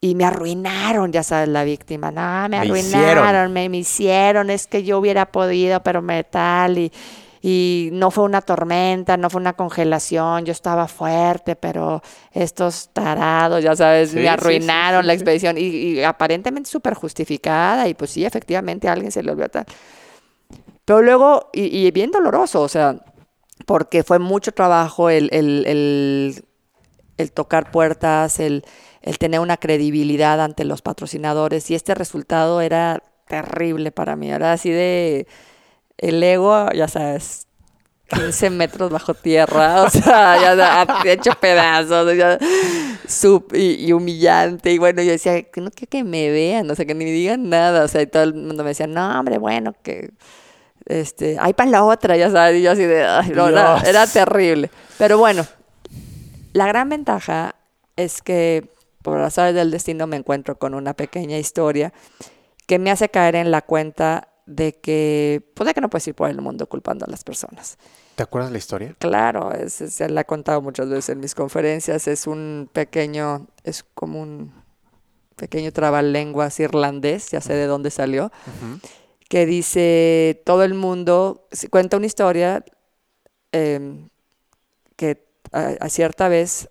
Speaker 2: Y me arruinaron, ya sabes, la víctima, no, me, arruinaron, Me, me, hicieron, es que yo hubiera podido, pero me tal, y, y no fue una tormenta, no fue una congelación, yo estaba fuerte, pero estos tarados, ya sabes, me arruinaron la expedición, y, aparentemente súper justificada, y pues sí, efectivamente a alguien se le olvidó tal. Pero luego, y, bien doloroso, o sea, porque fue mucho trabajo el, el, el, el tocar puertas, el el tener una credibilidad ante los patrocinadores y este resultado era terrible para mí, era así de el ego, ya sabes, 15 metros bajo tierra, o sea, ya hecho pedazos, y, humillante, y bueno, yo decía, no quiero que me vean, o sea, que ni me digan nada, o sea, y todo el mundo me decía, no, hombre, bueno, que, este, hay para la otra, ya sabes, y yo así de, era terrible, pero bueno, la gran ventaja es que por azares del destino me encuentro con una pequeña historia que me hace caer en la cuenta de que, pues que no puedes ir por el mundo culpando a las personas.
Speaker 1: ¿Te acuerdas la historia?
Speaker 2: Claro, es, se la he contado muchas veces en mis conferencias. Es un pequeño, es como un pequeño trabalenguas irlandés, ya sé de dónde salió, que dice, todo el mundo, cuenta una historia em, que a, cierta vez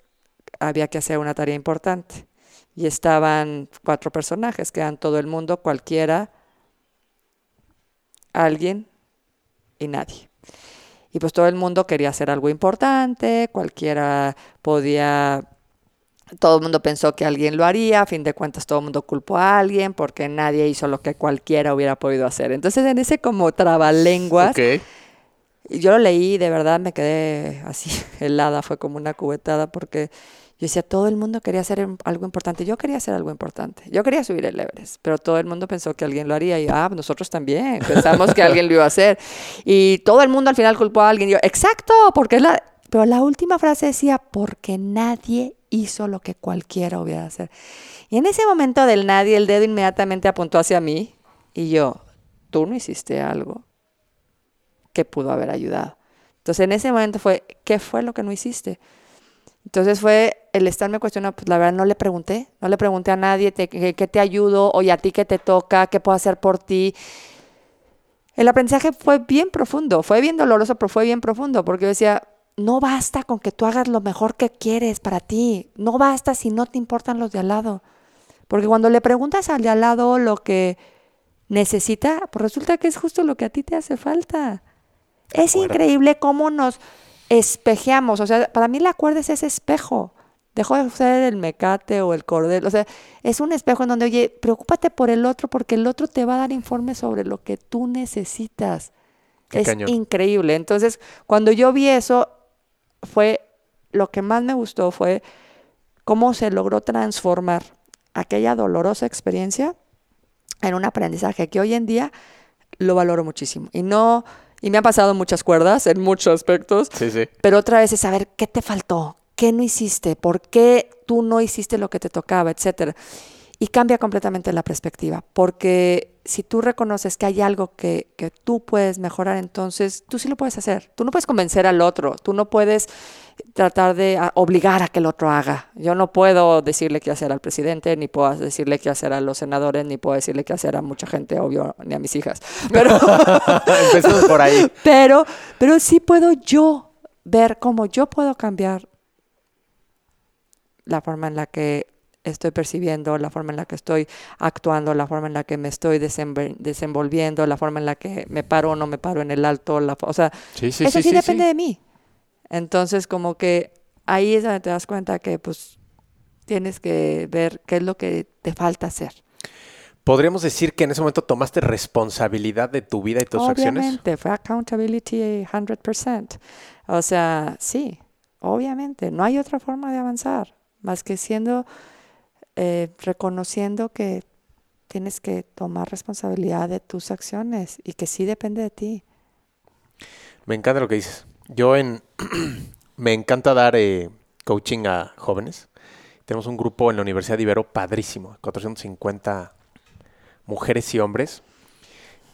Speaker 2: había que hacer una tarea importante. Y estaban cuatro personajes, que eran todo el mundo, cualquiera, alguien y nadie. Y pues todo el mundo quería hacer algo importante, cualquiera podía, todo el mundo pensó que alguien lo haría, a fin de cuentas todo el mundo culpó a alguien porque nadie hizo lo que cualquiera hubiera podido hacer. Entonces en ese como trabalenguas, okay. yo lo leí, de verdad me quedé así helada, fue como una cubetada porque Yo decía, todo el mundo quería hacer algo importante. Yo quería hacer algo importante. Yo quería subir el Everest, pero todo el mundo pensó que alguien lo haría. Y, ah, nosotros también pensamos que alguien lo iba a hacer. Y todo el mundo al final culpó a alguien. Y yo, exacto, porque es la... Pero la última frase decía, porque nadie hizo lo que cualquiera hubiera hacer. Y en ese momento del nadie, el dedo inmediatamente apuntó hacia mí y yo, tú no hiciste algo que pudo haber ayudado. Entonces en ese momento fue, ¿qué fue lo que no hiciste? Entonces fue el estarme cuestionando, pues la verdad no le pregunté, no le pregunté a nadie ¿qué, te ayudo, oye a ti qué te toca, qué puedo hacer por ti. El aprendizaje fue bien profundo, fue bien doloroso, pero fue bien profundo, porque yo decía, no basta con que tú hagas lo mejor que quieres para ti. No basta si no te importan los de al lado. Porque cuando le preguntas al de al lado lo que necesita, pues resulta que es justo lo que a ti te hace falta. Es increíble cómo nos espejeamos. O sea, para mí la cuerda es ese espejo. Dejo de ser el mecate o el cordel. O sea, es un espejo en donde, oye, preocúpate por el otro porque el otro te va a dar informes sobre lo que tú necesitas. es increíble. Entonces, cuando yo vi eso, fue lo que más me gustó fue cómo se logró transformar aquella dolorosa experiencia en un aprendizaje que hoy en día lo valoro muchísimo. Y no, y me han pasado muchas cuerdas en muchos aspectos.
Speaker 1: Sí, sí.
Speaker 2: Pero otra vez es saber qué te faltó, qué no hiciste, por qué tú no hiciste lo que te tocaba, etcétera. Y cambia completamente la perspectiva, porque si tú reconoces que hay algo que, que, tú puedes mejorar, entonces tú sí lo puedes hacer. Tú no puedes convencer al otro, tú no puedes tratar de obligar a que el otro haga. Yo no puedo decirle qué hacer al presidente, ni puedo decirle qué hacer a los senadores, ni puedo decirle qué hacer a mucha gente, obvio, ni a mis hijas. Pero
Speaker 1: Empezamos por ahí.
Speaker 2: Pero, pero sí puedo yo ver cómo yo puedo cambiar la forma en la que estoy percibiendo, la forma en la que estoy actuando, la forma en la que me estoy desenvolviendo, la forma en la que me paro o no me paro en el alto, la, o sea, eso sí, depende de mí. Entonces, como que ahí es donde te das cuenta que pues tienes que ver qué es lo que te falta hacer.
Speaker 1: ¿Podríamos decir que en ese momento tomaste responsabilidad de tu vida y tus acciones?
Speaker 2: Obviamente, fue accountability 100%. O sea, sí, obviamente, no hay otra forma de avanzar más que siendo eh, reconociendo que tienes que tomar responsabilidad de tus acciones y que sí depende de ti.
Speaker 1: Me encanta lo que dices. Yo en me encanta dar eh, coaching a jóvenes. Tenemos un grupo en la Universidad de Ibero padrísimo, 450 mujeres y hombres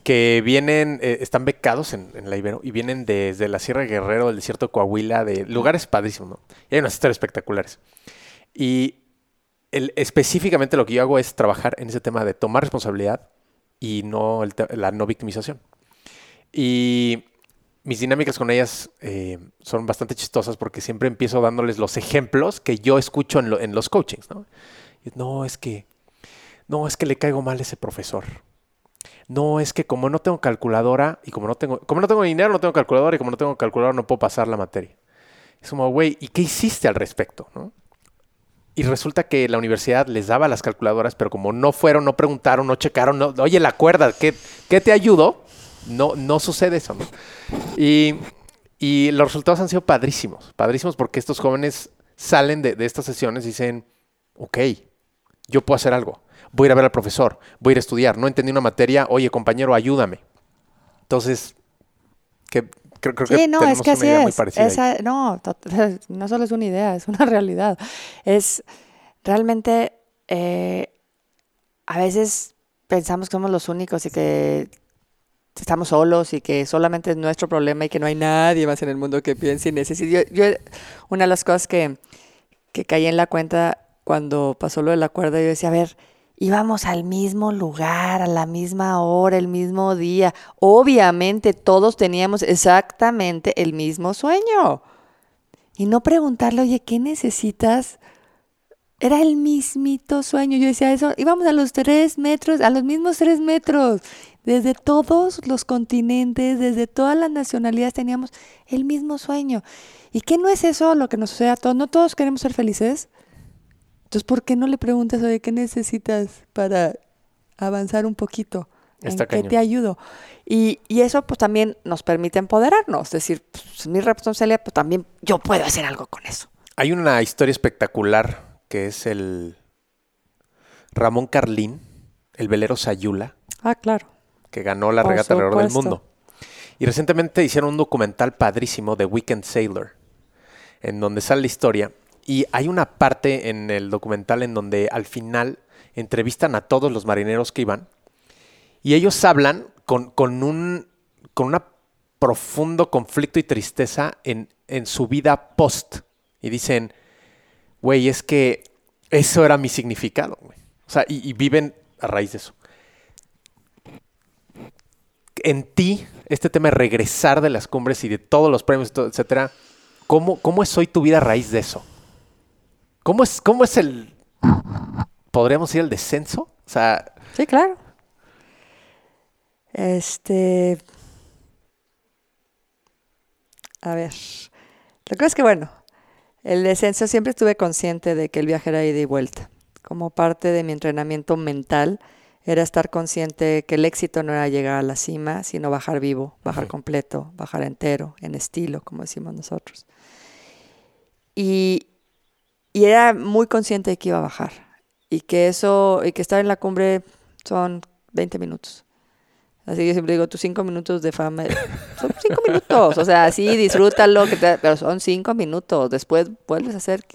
Speaker 1: que vienen, eh, están becados en, en, la Ibero y vienen desde la Sierra Guerrero, del desierto de Coahuila, de lugares padrísimos, ¿no? Y hay unas historias espectaculares. Y específicamente lo que yo hago es trabajar en ese tema de tomar responsabilidad y no la no victimización. Y mis dinámicas con ellas eh, son bastante chistosas porque siempre empiezo dándoles los ejemplos que yo escucho en, los coachings. ¿no? no, es que, no, es que le caigo mal a ese profesor. No, es que como no tengo calculadora y como no tengo, como no tengo dinero, no tengo calculadora y como no tengo calculadora no puedo pasar la materia. Es como, güey, ¿y qué hiciste al respecto? ¿no? Y resulta que la universidad les daba las calculadoras, pero como no fueron, no preguntaron, no checaron, no, oye, la cuerda, ¿qué, qué te ayudó? No, no sucede eso. ¿no? Y, y, los resultados han sido padrísimos, padrísimos porque estos jóvenes salen de, de, estas sesiones y dicen, ok, yo puedo hacer algo, voy a ir a ver al profesor, voy a ir a estudiar, no entendí una materia, oye, compañero, ayúdame. Entonces, ¿qué, creo, sí,
Speaker 2: no, es que así es. no, no solo es una idea, es una realidad. Es realmente, eh, a veces pensamos que somos los únicos y que estamos solos y que solamente es nuestro problema y que no hay nadie más en el mundo que piense y necesite. Yo, una de las cosas que, que caí en la cuenta cuando pasó lo de la cuerda, yo decía, a ver, íbamos al mismo lugar, a la misma hora, el mismo día. Obviamente todos teníamos exactamente el mismo sueño. Y no preguntarle, oye, ¿qué necesitas? Era el mismito sueño. Yo decía eso, íbamos a los tres metros, a los mismos tres metros. Desde todos los continentes, desde todas las nacionalidades teníamos el mismo sueño. ¿Y qué no es eso lo que nos sucede a todos? ¿No todos queremos ser felices? Entonces, ¿por qué no le preguntas, oye, qué necesitas para avanzar un poquito? ¿En qué te ayudo? Y, y, eso pues también nos permite empoderarnos, es decir, pues, mi responsabilidad, pues también yo puedo hacer algo con eso.
Speaker 1: hay una historia espectacular que es el Ramón Carlín, el velero Sayula.
Speaker 2: Ah, claro.
Speaker 1: Que ganó la regata alrededor del mundo. Y recientemente hicieron un documental padrísimo de Weekend Sailor, en donde sale la historia. Y hay una parte en el documental en donde al final entrevistan a todos los marineros que iban. Y ellos hablan con, con un con una profundo conflicto y tristeza en, en su vida post. Y dicen, güey, es que eso era mi significado. O sea, y, y viven a raíz de eso en ti este tema de regresar de las cumbres y de todos los premios, etcétera, ¿cómo, cómo es hoy tu vida a raíz de eso? ¿Cómo es, cómo es el, podríamos decir, el descenso? O sea...
Speaker 2: Sí, claro. Este... A ver. Lo que es que, bueno, el descenso siempre estuve consciente de que el viaje era ida y vuelta. Como parte de mi entrenamiento mental, era estar consciente que el éxito no era llegar a la cima, sino bajar vivo, bajar completo, bajar entero, en estilo, como decimos nosotros. Y, y, era muy consciente de que iba a bajar y que eso, y que estar en la cumbre son 20 minutos. Así que siempre digo, tus cinco minutos de fama son cinco minutos. O sea, sí, disfrútalo, que pero son cinco minutos. Después vuelves a hacer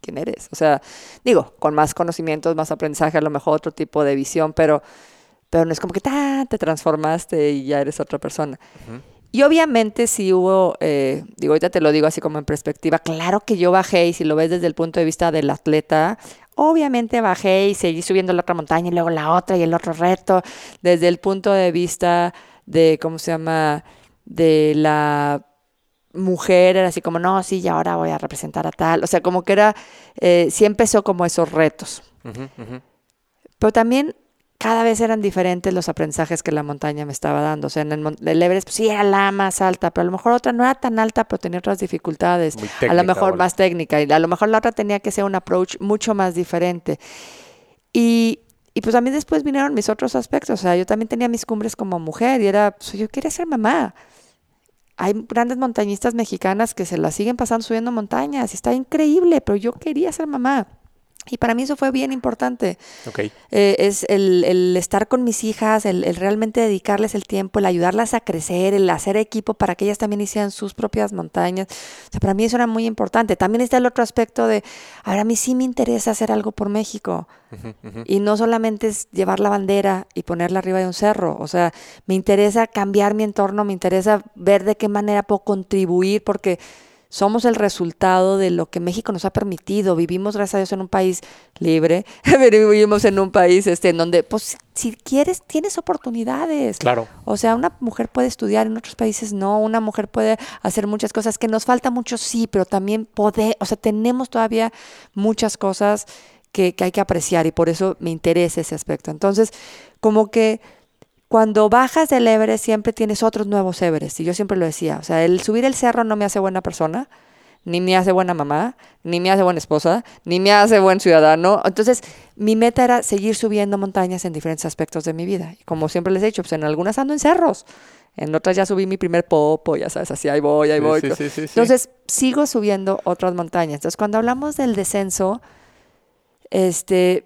Speaker 2: quién eres. O sea, digo, con más conocimientos, más aprendizaje, a lo mejor otro tipo de visión, pero, pero no es como que te transformaste y ya eres otra persona. Y obviamente si hubo, eh, digo, ahorita te lo digo así como en perspectiva, claro que yo bajé y si lo ves desde el punto de vista del atleta, obviamente bajé y seguí subiendo la otra montaña y luego la otra y el otro reto, desde el punto de vista de, ¿cómo se llama? De la mujer era así como, no, sí, y ahora voy a representar a tal. O sea, como que era, eh, sí empezó como esos retos. Pero también cada vez eran diferentes los aprendizajes que la montaña me estaba dando. O sea, en el, Everest, pues sí, era la más alta, pero a lo mejor otra no era tan alta, pero tenía otras dificultades. a lo mejor más técnica. Y a lo mejor la otra tenía que ser un approach mucho más diferente. Y, y pues también después vinieron mis otros aspectos. O sea, yo también tenía mis cumbres como mujer y era, pues, yo quería ser mamá hay grandes montañistas mexicanas que se la siguen pasando subiendo montañas y está increíble, pero yo quería ser mamá. Y para mí eso fue bien importante. Eh, es el, estar con mis hijas, el, realmente dedicarles el tiempo, el ayudarlas a crecer, el hacer equipo para que ellas también hicieran sus propias montañas. O sea, para mí eso era muy importante. También está el otro aspecto de, ahora a mí sí me interesa hacer algo por México. Y no solamente es llevar la bandera y ponerla arriba de un cerro. O sea, me interesa cambiar mi entorno, me interesa ver de qué manera puedo contribuir, porque somos el resultado de lo que México nos ha permitido. Vivimos, gracias a Dios, en un país libre. Vivimos en un país este, en donde, pues, si quieres, tienes oportunidades.
Speaker 1: Claro.
Speaker 2: O sea, una mujer puede estudiar, en otros países no. Una mujer puede hacer muchas cosas. Que nos falta mucho, sí, pero también poder, o sea, tenemos todavía muchas cosas que, que hay que apreciar y por eso me interesa ese aspecto. Entonces, como que cuando bajas del Everest siempre tienes otros nuevos Everest. Y yo siempre lo decía. O sea, el subir el cerro no me hace buena persona, ni me hace buena mamá, ni me hace buena esposa, ni me hace buen ciudadano. Entonces, mi meta era seguir subiendo montañas en diferentes aspectos de mi vida. Y como siempre les he dicho, pues en algunas ando en cerros. En otras ya subí mi primer popo, ya sabes, así ahí voy, ahí voy. Entonces, sigo subiendo otras montañas. Entonces, cuando hablamos del descenso, este,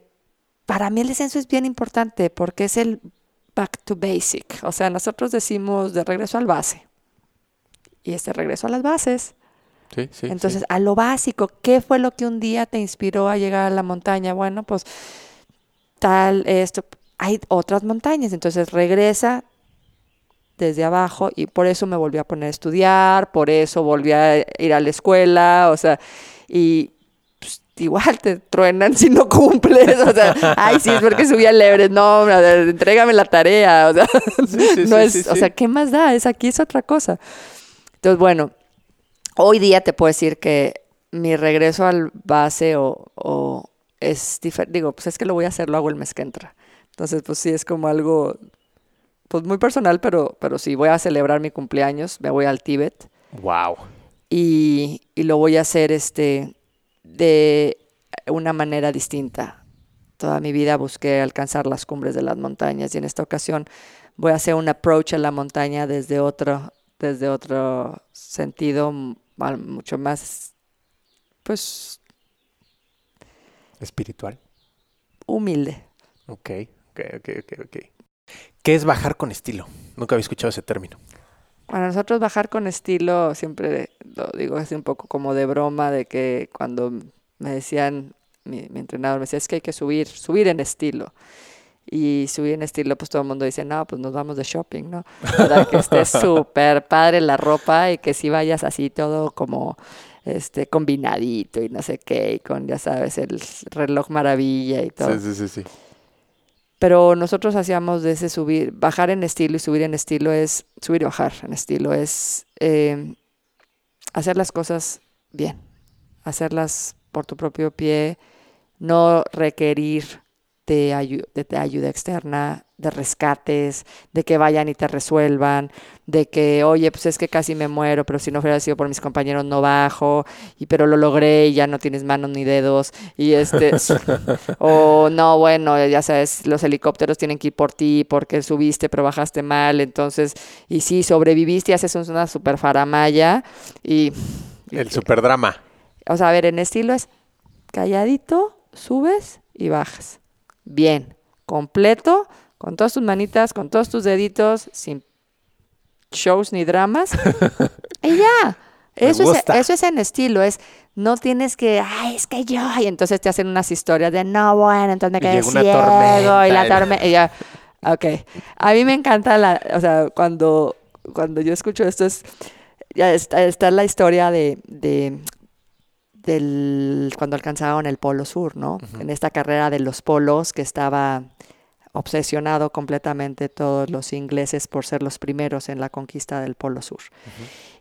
Speaker 2: para mí el descenso es bien importante porque es el back to basic. O sea, nosotros decimos de regreso al base. Y este regreso a las bases.
Speaker 1: Sí, sí,
Speaker 2: Entonces, a lo básico, ¿qué fue lo que un día te inspiró a llegar a la montaña? Bueno, pues tal, esto. Hay otras montañas. Entonces, regresa desde abajo y por eso me volví a poner a estudiar, por eso volví a ir a la escuela, o sea, y igual te truenan si no cumples. O sea, ay, sí, es porque subí al Everest. No, entrégame la tarea. O sea, no es, o sea, ¿qué más da? Es aquí es otra cosa. Entonces, bueno, hoy día te puedo decir que mi regreso al base o, o es diferente. Digo, pues es que lo voy a hacer, lo hago el mes que entra. Entonces, pues sí, es como algo, pues muy personal, pero, pero sí, voy a celebrar mi cumpleaños, me voy al Tíbet.
Speaker 1: Wow.
Speaker 2: Y, y lo voy a hacer este de una manera distinta. Toda mi vida busqué alcanzar las cumbres de las montañas y en esta ocasión voy a hacer un approach a la montaña desde otro, desde otro sentido mucho más pues,
Speaker 1: Espiritual.
Speaker 2: humilde.
Speaker 1: Ok, ok, ok, ok. ¿Qué es bajar con estilo? Nunca había escuchado ese término.
Speaker 2: Para nosotros bajar con estilo, siempre lo digo así un poco como de broma, de que cuando me decían, mi, mi entrenador me decía, es que hay que subir, subir en estilo. Y subir en estilo, pues todo el mundo dice, no, pues nos vamos de shopping, ¿no? Para que esté súper padre la ropa y que si vayas así todo como este combinadito y no sé qué, y con, ya sabes, el reloj maravilla y todo.
Speaker 1: Sí, sí, sí, sí.
Speaker 2: Pero nosotros hacíamos de ese subir, bajar en estilo y subir en estilo es, subir y bajar en estilo es eh, hacer las cosas bien, hacerlas por tu propio pie, no requerir de, de ayuda externa, de rescates, de que vayan y te resuelvan, de que, oye, pues es que casi me muero, pero si no hubiera sido por mis compañeros no bajo, y pero lo logré y ya no tienes manos ni dedos, y este, o no, bueno, ya sabes, los helicópteros tienen que ir por ti porque subiste pero bajaste mal, entonces, y sí, sobreviviste y haces una super faramaya, y,
Speaker 1: El superdrama.
Speaker 2: o sea, a ver, en estilo es calladito, subes y bajas. Bien, completo, con todas tus manitas, con todos tus deditos, sin shows ni dramas. y ya. Eso es,
Speaker 1: gusta.
Speaker 2: eso es en estilo, es no tienes que, ay, es que yo, y entonces te hacen unas historias de, no, bueno, entonces me
Speaker 1: Y
Speaker 2: quedé
Speaker 1: una
Speaker 2: ciego,
Speaker 1: tormenta
Speaker 2: y la
Speaker 1: y-
Speaker 2: tormenta, y ya, ok. A mí me encanta la, o sea, cuando, cuando yo escucho esto es, ya está, está la historia de, de del cuando alcanzaron el polo sur, ¿no? En esta carrera de los polos que estaba obsesionado completamente todos los ingleses por ser los primeros en la conquista del polo sur.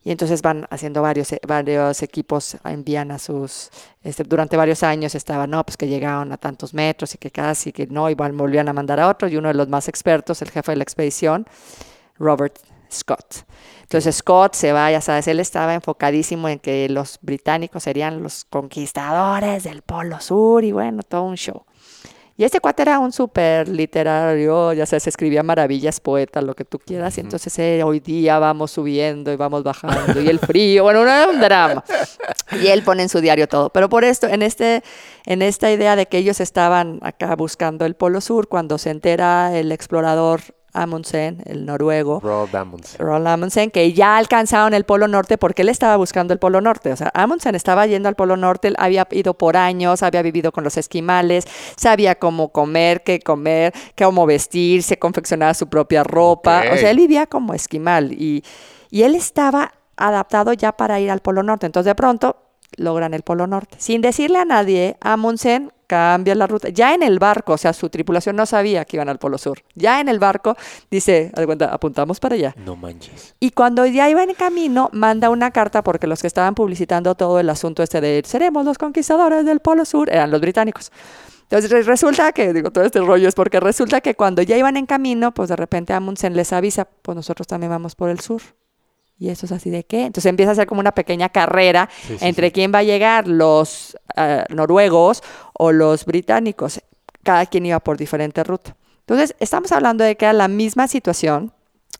Speaker 2: Y entonces van haciendo varios, e- varios equipos, envían a sus, este, durante varios años estaba, no, pues que llegaron a tantos metros y que casi, que no, igual volvían a mandar a otro, y uno de los más expertos, el jefe de la expedición, Robert Scott. Entonces Scott se va, ya sabes, él estaba enfocadísimo en que los británicos serían los conquistadores del Polo Sur y bueno, todo un show. Y este cuate era un súper literario, ya sabes, escribía maravillas, poeta, lo que tú quieras. Y entonces eh, hoy día vamos subiendo y vamos bajando. Y el frío, bueno, era un drama. Y él pone en su diario todo. Pero por esto, en, este, en esta idea de que ellos estaban acá buscando el Polo Sur, cuando se entera el explorador Amundsen, el noruego,
Speaker 1: Roald Amundsen.
Speaker 2: Roald Amundsen, que ya alcanzaron el Polo Norte porque él estaba buscando el Polo Norte. O sea, Amundsen estaba yendo al Polo Norte, él había ido por años, había vivido con los esquimales, sabía cómo comer, qué comer, cómo vestirse, confeccionaba su propia ropa. O sea, él vivía como esquimal y, y él estaba adaptado ya para ir al Polo Norte. Entonces, de pronto, logran el Polo Norte. Sin decirle a nadie, Amundsen cambia la ruta. Ya en el barco, o sea, su tripulación no sabía que iban al Polo Sur. Ya en el barco dice, apuntamos para allá.
Speaker 1: No manches.
Speaker 2: Y cuando ya iba en camino, manda una carta porque los que estaban publicitando todo el asunto este de seremos los conquistadores del Polo Sur eran los británicos. Entonces re- resulta que, digo, todo este rollo es porque resulta que cuando ya iban en camino, pues de repente Amundsen les avisa, pues nosotros también vamos por el sur. Y eso es así de qué. Entonces empieza a ser como una pequeña carrera
Speaker 1: Sí, sí,
Speaker 2: entre
Speaker 1: sí.
Speaker 2: quién va a llegar, los ah, noruegos o los británicos. Cada quien iba por diferente ruta. Entonces estamos hablando de que era la misma situación,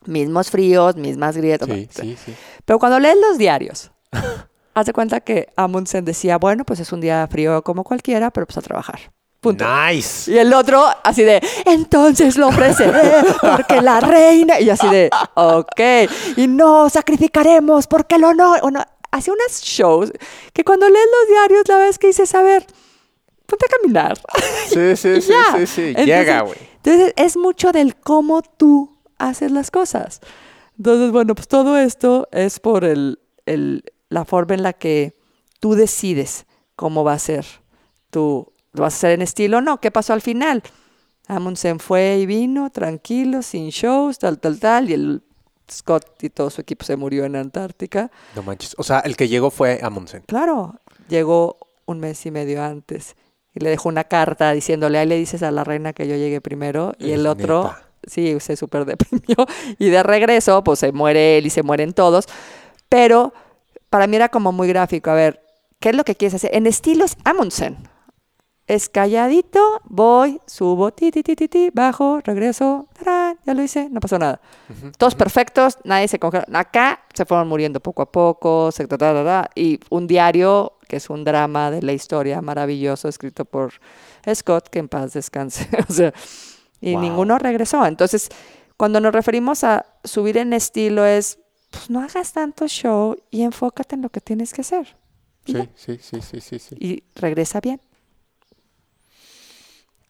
Speaker 2: mismos fríos, mismas grietas.
Speaker 1: Sí, sí, sí.
Speaker 2: Pero cuando lees los diarios, haz de cuenta que Amundsen decía, bueno, pues es un día frío como cualquiera, pero pues a trabajar. Punto.
Speaker 1: Nice.
Speaker 2: Y el otro, así de, entonces lo ofreceré porque la reina. Y así de, ok. Y no sacrificaremos porque el honor. Bueno, hacía unas shows que cuando lees los diarios, la vez que dices, a ver, ponte a caminar.
Speaker 1: Sí, sí, sí,
Speaker 2: ya.
Speaker 1: sí, sí.
Speaker 2: Entonces-
Speaker 1: Llega, güey.
Speaker 2: Entonces, es mucho del cómo tú haces las cosas. Entonces, bueno, pues todo esto es por el, el- la forma en la que tú decides cómo va a ser. Tú lo vas a hacer en estilo o no. ¿Qué pasó al final? Amundsen fue y vino tranquilo, sin shows, tal, tal, tal. Y el Scott y todo su equipo se murió en Antártica.
Speaker 1: No manches. O sea, el que llegó fue Amundsen.
Speaker 2: Claro, llegó un mes y medio antes y le dejó una carta diciéndole, ahí le dices a la reina que yo llegué primero y el otro,
Speaker 1: neta.
Speaker 2: sí, se súper deprimió y de regreso, pues se muere él y se mueren todos, pero para mí era como muy gráfico, a ver, ¿qué es lo que quieres hacer? En estilos Amundsen. Es calladito, voy, subo, ti, ti, ti, ti, ti, bajo, regreso, tarán, ya lo hice, no pasó nada. Todos perfectos, nadie se congeló. Acá se fueron muriendo poco a poco, se, ta, ta, ta, ta, y un diario que es un drama de la historia maravilloso escrito por Scott, que en paz descanse. o sea, y
Speaker 1: Wow.
Speaker 2: ninguno regresó. Entonces, cuando nos referimos a subir en estilo es, pues no hagas tanto show y enfócate en lo que tienes que hacer.
Speaker 1: Sí, sí, sí, sí, sí, sí.
Speaker 2: Y regresa bien.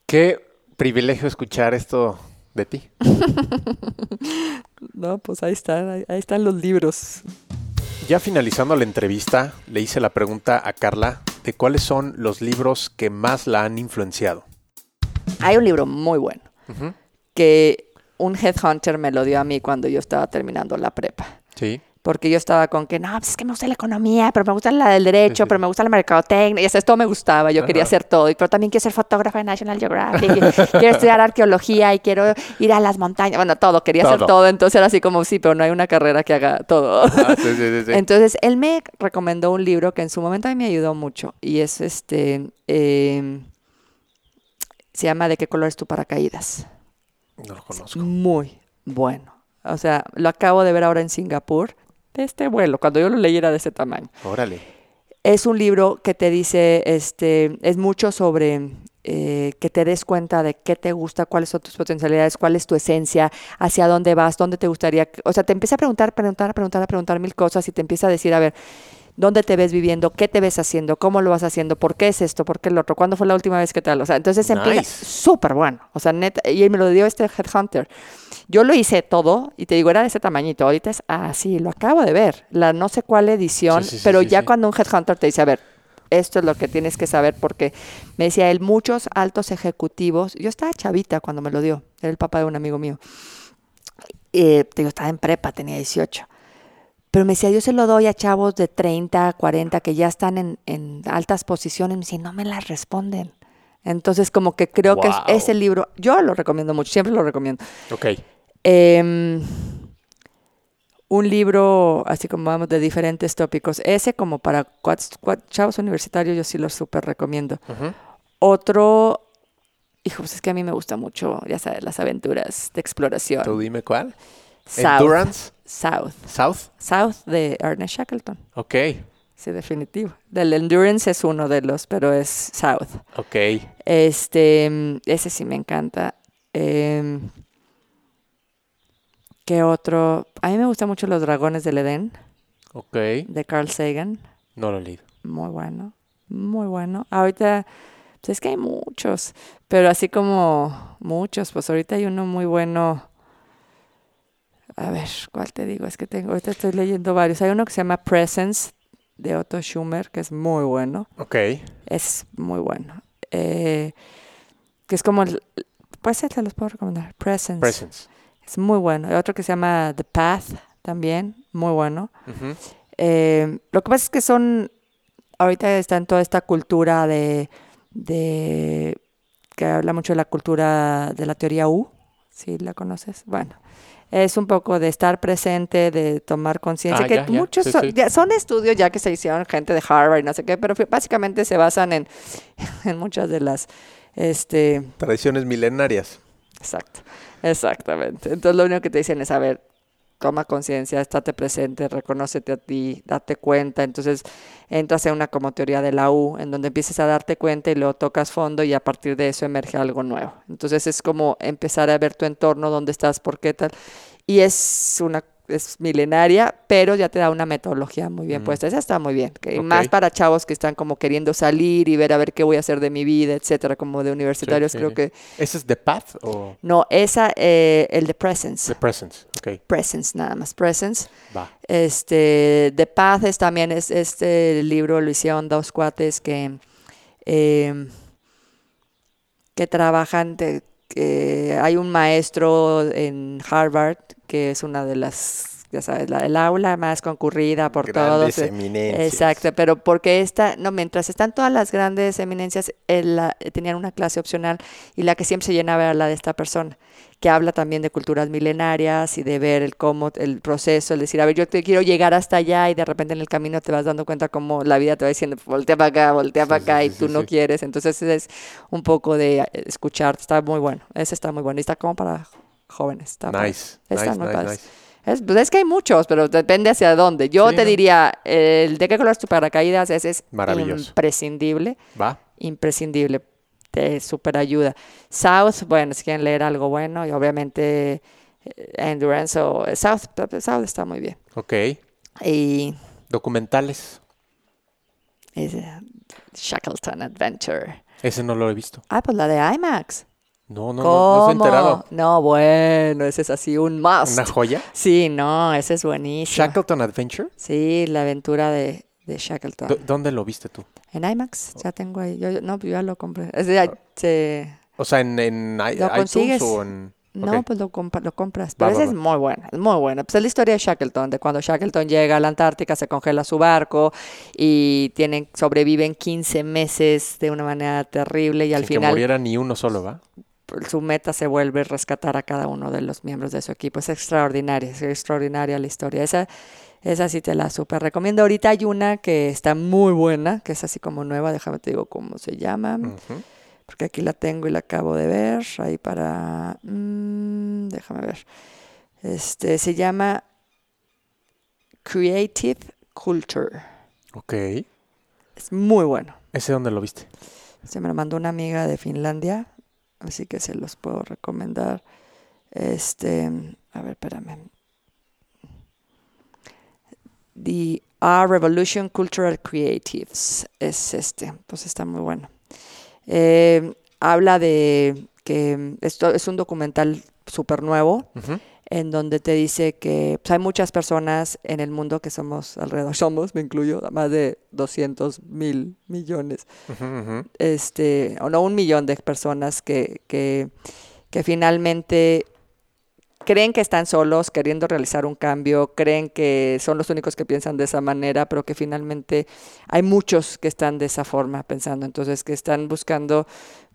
Speaker 1: Qué privilegio escuchar esto de ti.
Speaker 2: No, pues ahí están, ahí, ahí están los libros.
Speaker 1: Ya finalizando la entrevista, le hice la pregunta a Carla de cuáles son los libros que más la han influenciado.
Speaker 2: Hay un libro muy bueno que un headhunter me lo dio a mí cuando yo estaba terminando la prepa.
Speaker 1: Sí.
Speaker 2: Porque yo estaba con que, no, pues es que me gusta la economía, pero me gusta la del derecho,
Speaker 1: sí.
Speaker 2: pero me gusta la mercadotecnia. Y eso todo me gustaba. Yo quería hacer todo. Y- Pero también quiero ser fotógrafa de National Geographic. y quiero estudiar arqueología y quiero ir a las montañas. Bueno, todo. Quería hacer
Speaker 1: Todo.
Speaker 2: Entonces era así como, sí, pero no hay una carrera que haga todo.
Speaker 1: Ah, sí.
Speaker 2: Entonces, él me recomendó un libro que en su momento a mí me ayudó mucho. Y es este... eh, se llama ¿De qué color es tu paracaídas?
Speaker 1: No lo conozco.
Speaker 2: Muy bueno. O sea, lo acabo de ver ahora en Singapur, de este vuelo, cuando yo lo leí era de ese tamaño.
Speaker 1: Órale.
Speaker 2: Es un libro que te dice, este, es mucho sobre eh, que te des cuenta de qué te gusta, cuáles son tus potencialidades, cuál es tu esencia, hacia dónde vas, dónde te gustaría. O sea, te empieza a preguntar, preguntar, preguntar, preguntar mil cosas y te empieza a decir, a ver, ¿dónde te ves viviendo? ¿Qué te ves haciendo? ¿Cómo lo vas haciendo? ¿Por qué es esto? ¿Por qué el otro? ¿Cuándo fue la última vez que tal? O sea, entonces empieza
Speaker 1: Nice.
Speaker 2: súper bueno. O sea, neta, y me lo dio este Headhunter. Yo lo hice todo y te digo, era de ese tamañito. Ahorita es así, lo acabo de ver. La no sé cuál edición,
Speaker 1: Sí, sí, sí,
Speaker 2: pero
Speaker 1: sí,
Speaker 2: ya cuando un Headhunter te dice, a ver, esto es lo que tienes que saber porque me decía él, muchos altos ejecutivos, yo estaba chavita cuando me lo dio, era el papá de un amigo mío. Eh, te digo, estaba en prepa, tenía 18. Pero me decía, yo se lo doy a chavos de 30, 40 que ya están en, en altas posiciones. Me dice, no me las responden. Entonces, como que creo que es- ese libro, yo lo recomiendo mucho, siempre lo recomiendo.
Speaker 1: Ok.
Speaker 2: Em, un libro, así como vamos, de diferentes tópicos. Ese como para chavos universitarios, yo sí lo súper recomiendo. Otro, hijo, pues es que a mí me gusta mucho, ya sabes, las aventuras de exploración.
Speaker 1: Tú dime cuál.
Speaker 2: South.
Speaker 1: Endurance.
Speaker 2: South.
Speaker 1: South.
Speaker 2: South de Ernest Shackleton.
Speaker 1: Ok.
Speaker 2: Sí, definitivo. Del Endurance es uno de los, pero es South.
Speaker 1: Ok.
Speaker 2: Este, mm, ese sí me encanta. Em, ¿Qué otro? A mí me gustan mucho Los Dragones del Edén,
Speaker 1: Ok.
Speaker 2: de Carl Sagan.
Speaker 1: No lo he leído.
Speaker 2: Muy bueno, muy bueno. Ahorita, pues es que hay muchos, pero así como muchos, pues ahorita hay uno muy bueno. A ver, ¿cuál te digo? Es que tengo, ahorita estoy leyendo varios. Hay uno que se llama Presence, de Otto Schumer, que es muy bueno.
Speaker 1: Ok.
Speaker 2: Es muy bueno. Eh, que es como, el- pues se los puedo recomendar. Presence.
Speaker 1: Presence.
Speaker 2: Es muy bueno. Hay otro que se llama The Path, también, muy bueno. Eh, lo que pasa es que son, ahorita está en toda esta cultura de, de, que habla mucho de la cultura de la teoría U, si la conoces. Bueno, es un poco de estar presente, de tomar conciencia,
Speaker 1: Ah,
Speaker 2: que
Speaker 1: ya, ya.
Speaker 2: muchos
Speaker 1: Sí,
Speaker 2: son,
Speaker 1: sí.
Speaker 2: ya son estudios ya que se hicieron gente de Harvard y no sé qué, pero básicamente se basan en, en muchas de las, este,
Speaker 1: Tradiciones milenarias.
Speaker 2: Exacto, exactamente. Entonces lo único que te dicen es, a ver, toma conciencia, estate presente, reconócete a ti, date cuenta. Entonces entras en una como teoría de la U, en donde empiezas a darte cuenta y luego tocas fondo y a partir de eso emerge algo nuevo. Entonces es como empezar a ver tu entorno, dónde estás, por qué tal. Y es una es milenaria, pero ya te da una metodología muy bien
Speaker 1: Mm.
Speaker 2: puesta. Esa está muy bien. Más para chavos que están como queriendo salir y ver a ver qué voy a hacer de mi vida, etcétera, como de universitarios,
Speaker 1: sí,
Speaker 2: creo que
Speaker 1: ¿Ese es The Path o
Speaker 2: no, esa, eh, el de Presence.
Speaker 1: The Presence? Ok.
Speaker 2: Presence, nada más, Presence.
Speaker 1: Va.
Speaker 2: Este, The Path es también, es, este libro lo hicieron dos cuates que, eh, que trabajan, de- que hay un maestro en Harvard que es una de las, ya sabes, la, el aula más concurrida por
Speaker 1: Grandes
Speaker 2: todos. eh,
Speaker 1: eminencias.
Speaker 2: Exacto, pero porque esta, no, mientras están todas las grandes eminencias, él, la- tenían una clase opcional y la que siempre se llenaba era la de esta persona, que habla también de culturas milenarias y de ver el cómo, el proceso, el decir, a ver, yo te quiero llegar hasta allá y de repente en el camino te vas dando cuenta cómo la vida te va diciendo, voltea para acá, voltea
Speaker 1: Sí,
Speaker 2: para acá
Speaker 1: sí,
Speaker 2: y tú no quieres. Entonces es un poco de eh, escuchar, está muy bueno, ese está muy bueno y está como para jóvenes. Está.
Speaker 1: Nice.
Speaker 2: Está
Speaker 1: Nice,
Speaker 2: muy
Speaker 1: nice.
Speaker 2: Es, pues es que hay muchos, pero depende hacia dónde. Yo te
Speaker 1: ¿no?
Speaker 2: diría, el de qué color es tu paracaídas, ese es imprescindible,
Speaker 1: Va.
Speaker 2: imprescindible. Te super ayuda. South, bueno, si quieren leer algo bueno, y obviamente eh, Endurance o South, South está muy bien.
Speaker 1: Ok.
Speaker 2: Y
Speaker 1: Documentales.
Speaker 2: es, eh, Shackleton Adventure.
Speaker 1: Ese no lo he visto.
Speaker 2: Ah, pues la de IMAX.
Speaker 1: No, no, no, no.
Speaker 2: No, bueno, ese es así un must.
Speaker 1: ¿Una joya?
Speaker 2: Sí, no, ese es buenísimo.
Speaker 1: Shackleton Adventure.
Speaker 2: Sí, la aventura de, de Shackleton.
Speaker 1: ¿Dó- ¿Dónde lo viste tú?
Speaker 2: En IMAX, ya tengo ahí. Yo, yo- no, pues ya lo compré. Es de- se-
Speaker 1: O sea, en, en i-
Speaker 2: ¿Lo
Speaker 1: iTunes
Speaker 2: consigues?
Speaker 1: o en...
Speaker 2: no, pues lo, compra- lo compras.
Speaker 1: Va,
Speaker 2: Pero ese
Speaker 1: va,
Speaker 2: es
Speaker 1: va.
Speaker 2: muy bueno, es muy bueno. Pues es la historia de Shackleton, de cuando Shackleton llega a la Antártica, se congela su barco y tienen, sobreviven 15 meses de una manera terrible y al
Speaker 1: Sin que
Speaker 2: final
Speaker 1: muriera ni uno solo, ¿va?
Speaker 2: su meta se vuelve rescatar a cada uno de los miembros de su equipo. Es extraordinaria, es extraordinaria la historia. Esa, esa sí te la súper recomiendo. Ahorita hay una que está muy buena, que es así como nueva, déjame te digo cómo se llama, porque aquí la tengo y la acabo de ver, ahí para, mm, déjame ver, este, se llama Creative Culture.
Speaker 1: Ok.
Speaker 2: Es muy bueno.
Speaker 1: ¿Ese dónde lo viste?
Speaker 2: Se me lo mandó una amiga de Finlandia, así que se los puedo recomendar. Este, a ver, espérame. The Our Revolution Cultural Creatives es este, pues está muy bueno. Eh, habla de que esto es un documental súper nuevo
Speaker 1: Ujú.
Speaker 2: en donde te dice que pues, hay muchas personas en el mundo que somos alrededor, somos, me incluyo, más de 200 mil millones este, o no un millón de personas que, que, que finalmente creen que están solos, queriendo realizar un cambio, creen que son los únicos que piensan de esa manera, pero que finalmente hay muchos que están de esa forma pensando, entonces que están buscando,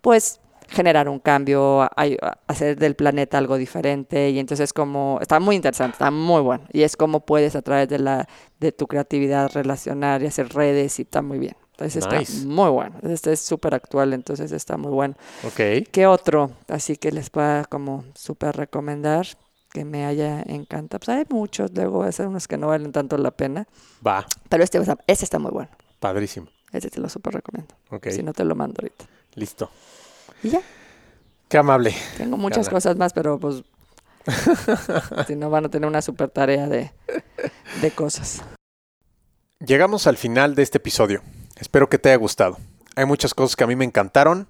Speaker 2: pues, generar un cambio, a- a- hacer del planeta algo diferente y entonces como está muy interesante, está muy bueno y es como puedes a través de la de tu creatividad relacionar y hacer redes y está muy bien. Entonces
Speaker 1: Nice.
Speaker 2: está muy bueno. Este es súper actual, entonces está muy bueno.
Speaker 1: Ok.
Speaker 2: ¿Qué otro? Así que les pueda como súper recomendar que me haya encantado. Pues hay muchos, luego hacer unos que no valen tanto la pena,
Speaker 1: Va.
Speaker 2: pero este, este está muy bueno.
Speaker 1: Padrísimo.
Speaker 2: Este te lo súper recomiendo.
Speaker 1: Ok.
Speaker 2: Si no te lo mando ahorita.
Speaker 1: Listo.
Speaker 2: Y ya,
Speaker 1: Qué amable.
Speaker 2: tengo muchas cosas más, pero pues si no van a tener una súper tarea de, de cosas.
Speaker 1: Llegamos al final de este episodio. Espero que te haya gustado. Hay muchas cosas que a mí me encantaron.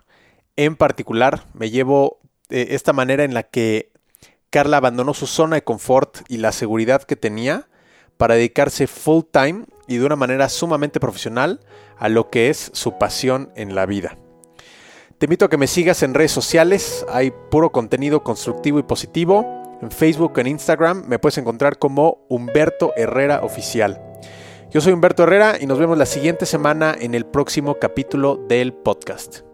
Speaker 1: En particular, me llevo eh, esta manera en la que Carla abandonó su zona de confort y la seguridad que tenía para dedicarse full time y de una manera sumamente profesional a lo que es su pasión en la vida. Te invito a que me sigas en redes sociales, hay puro contenido constructivo y positivo. En Facebook, en Instagram, me puedes encontrar como Humberto Herrera Oficial. Yo soy Humberto Herrera y nos vemos la siguiente semana en el próximo capítulo del podcast.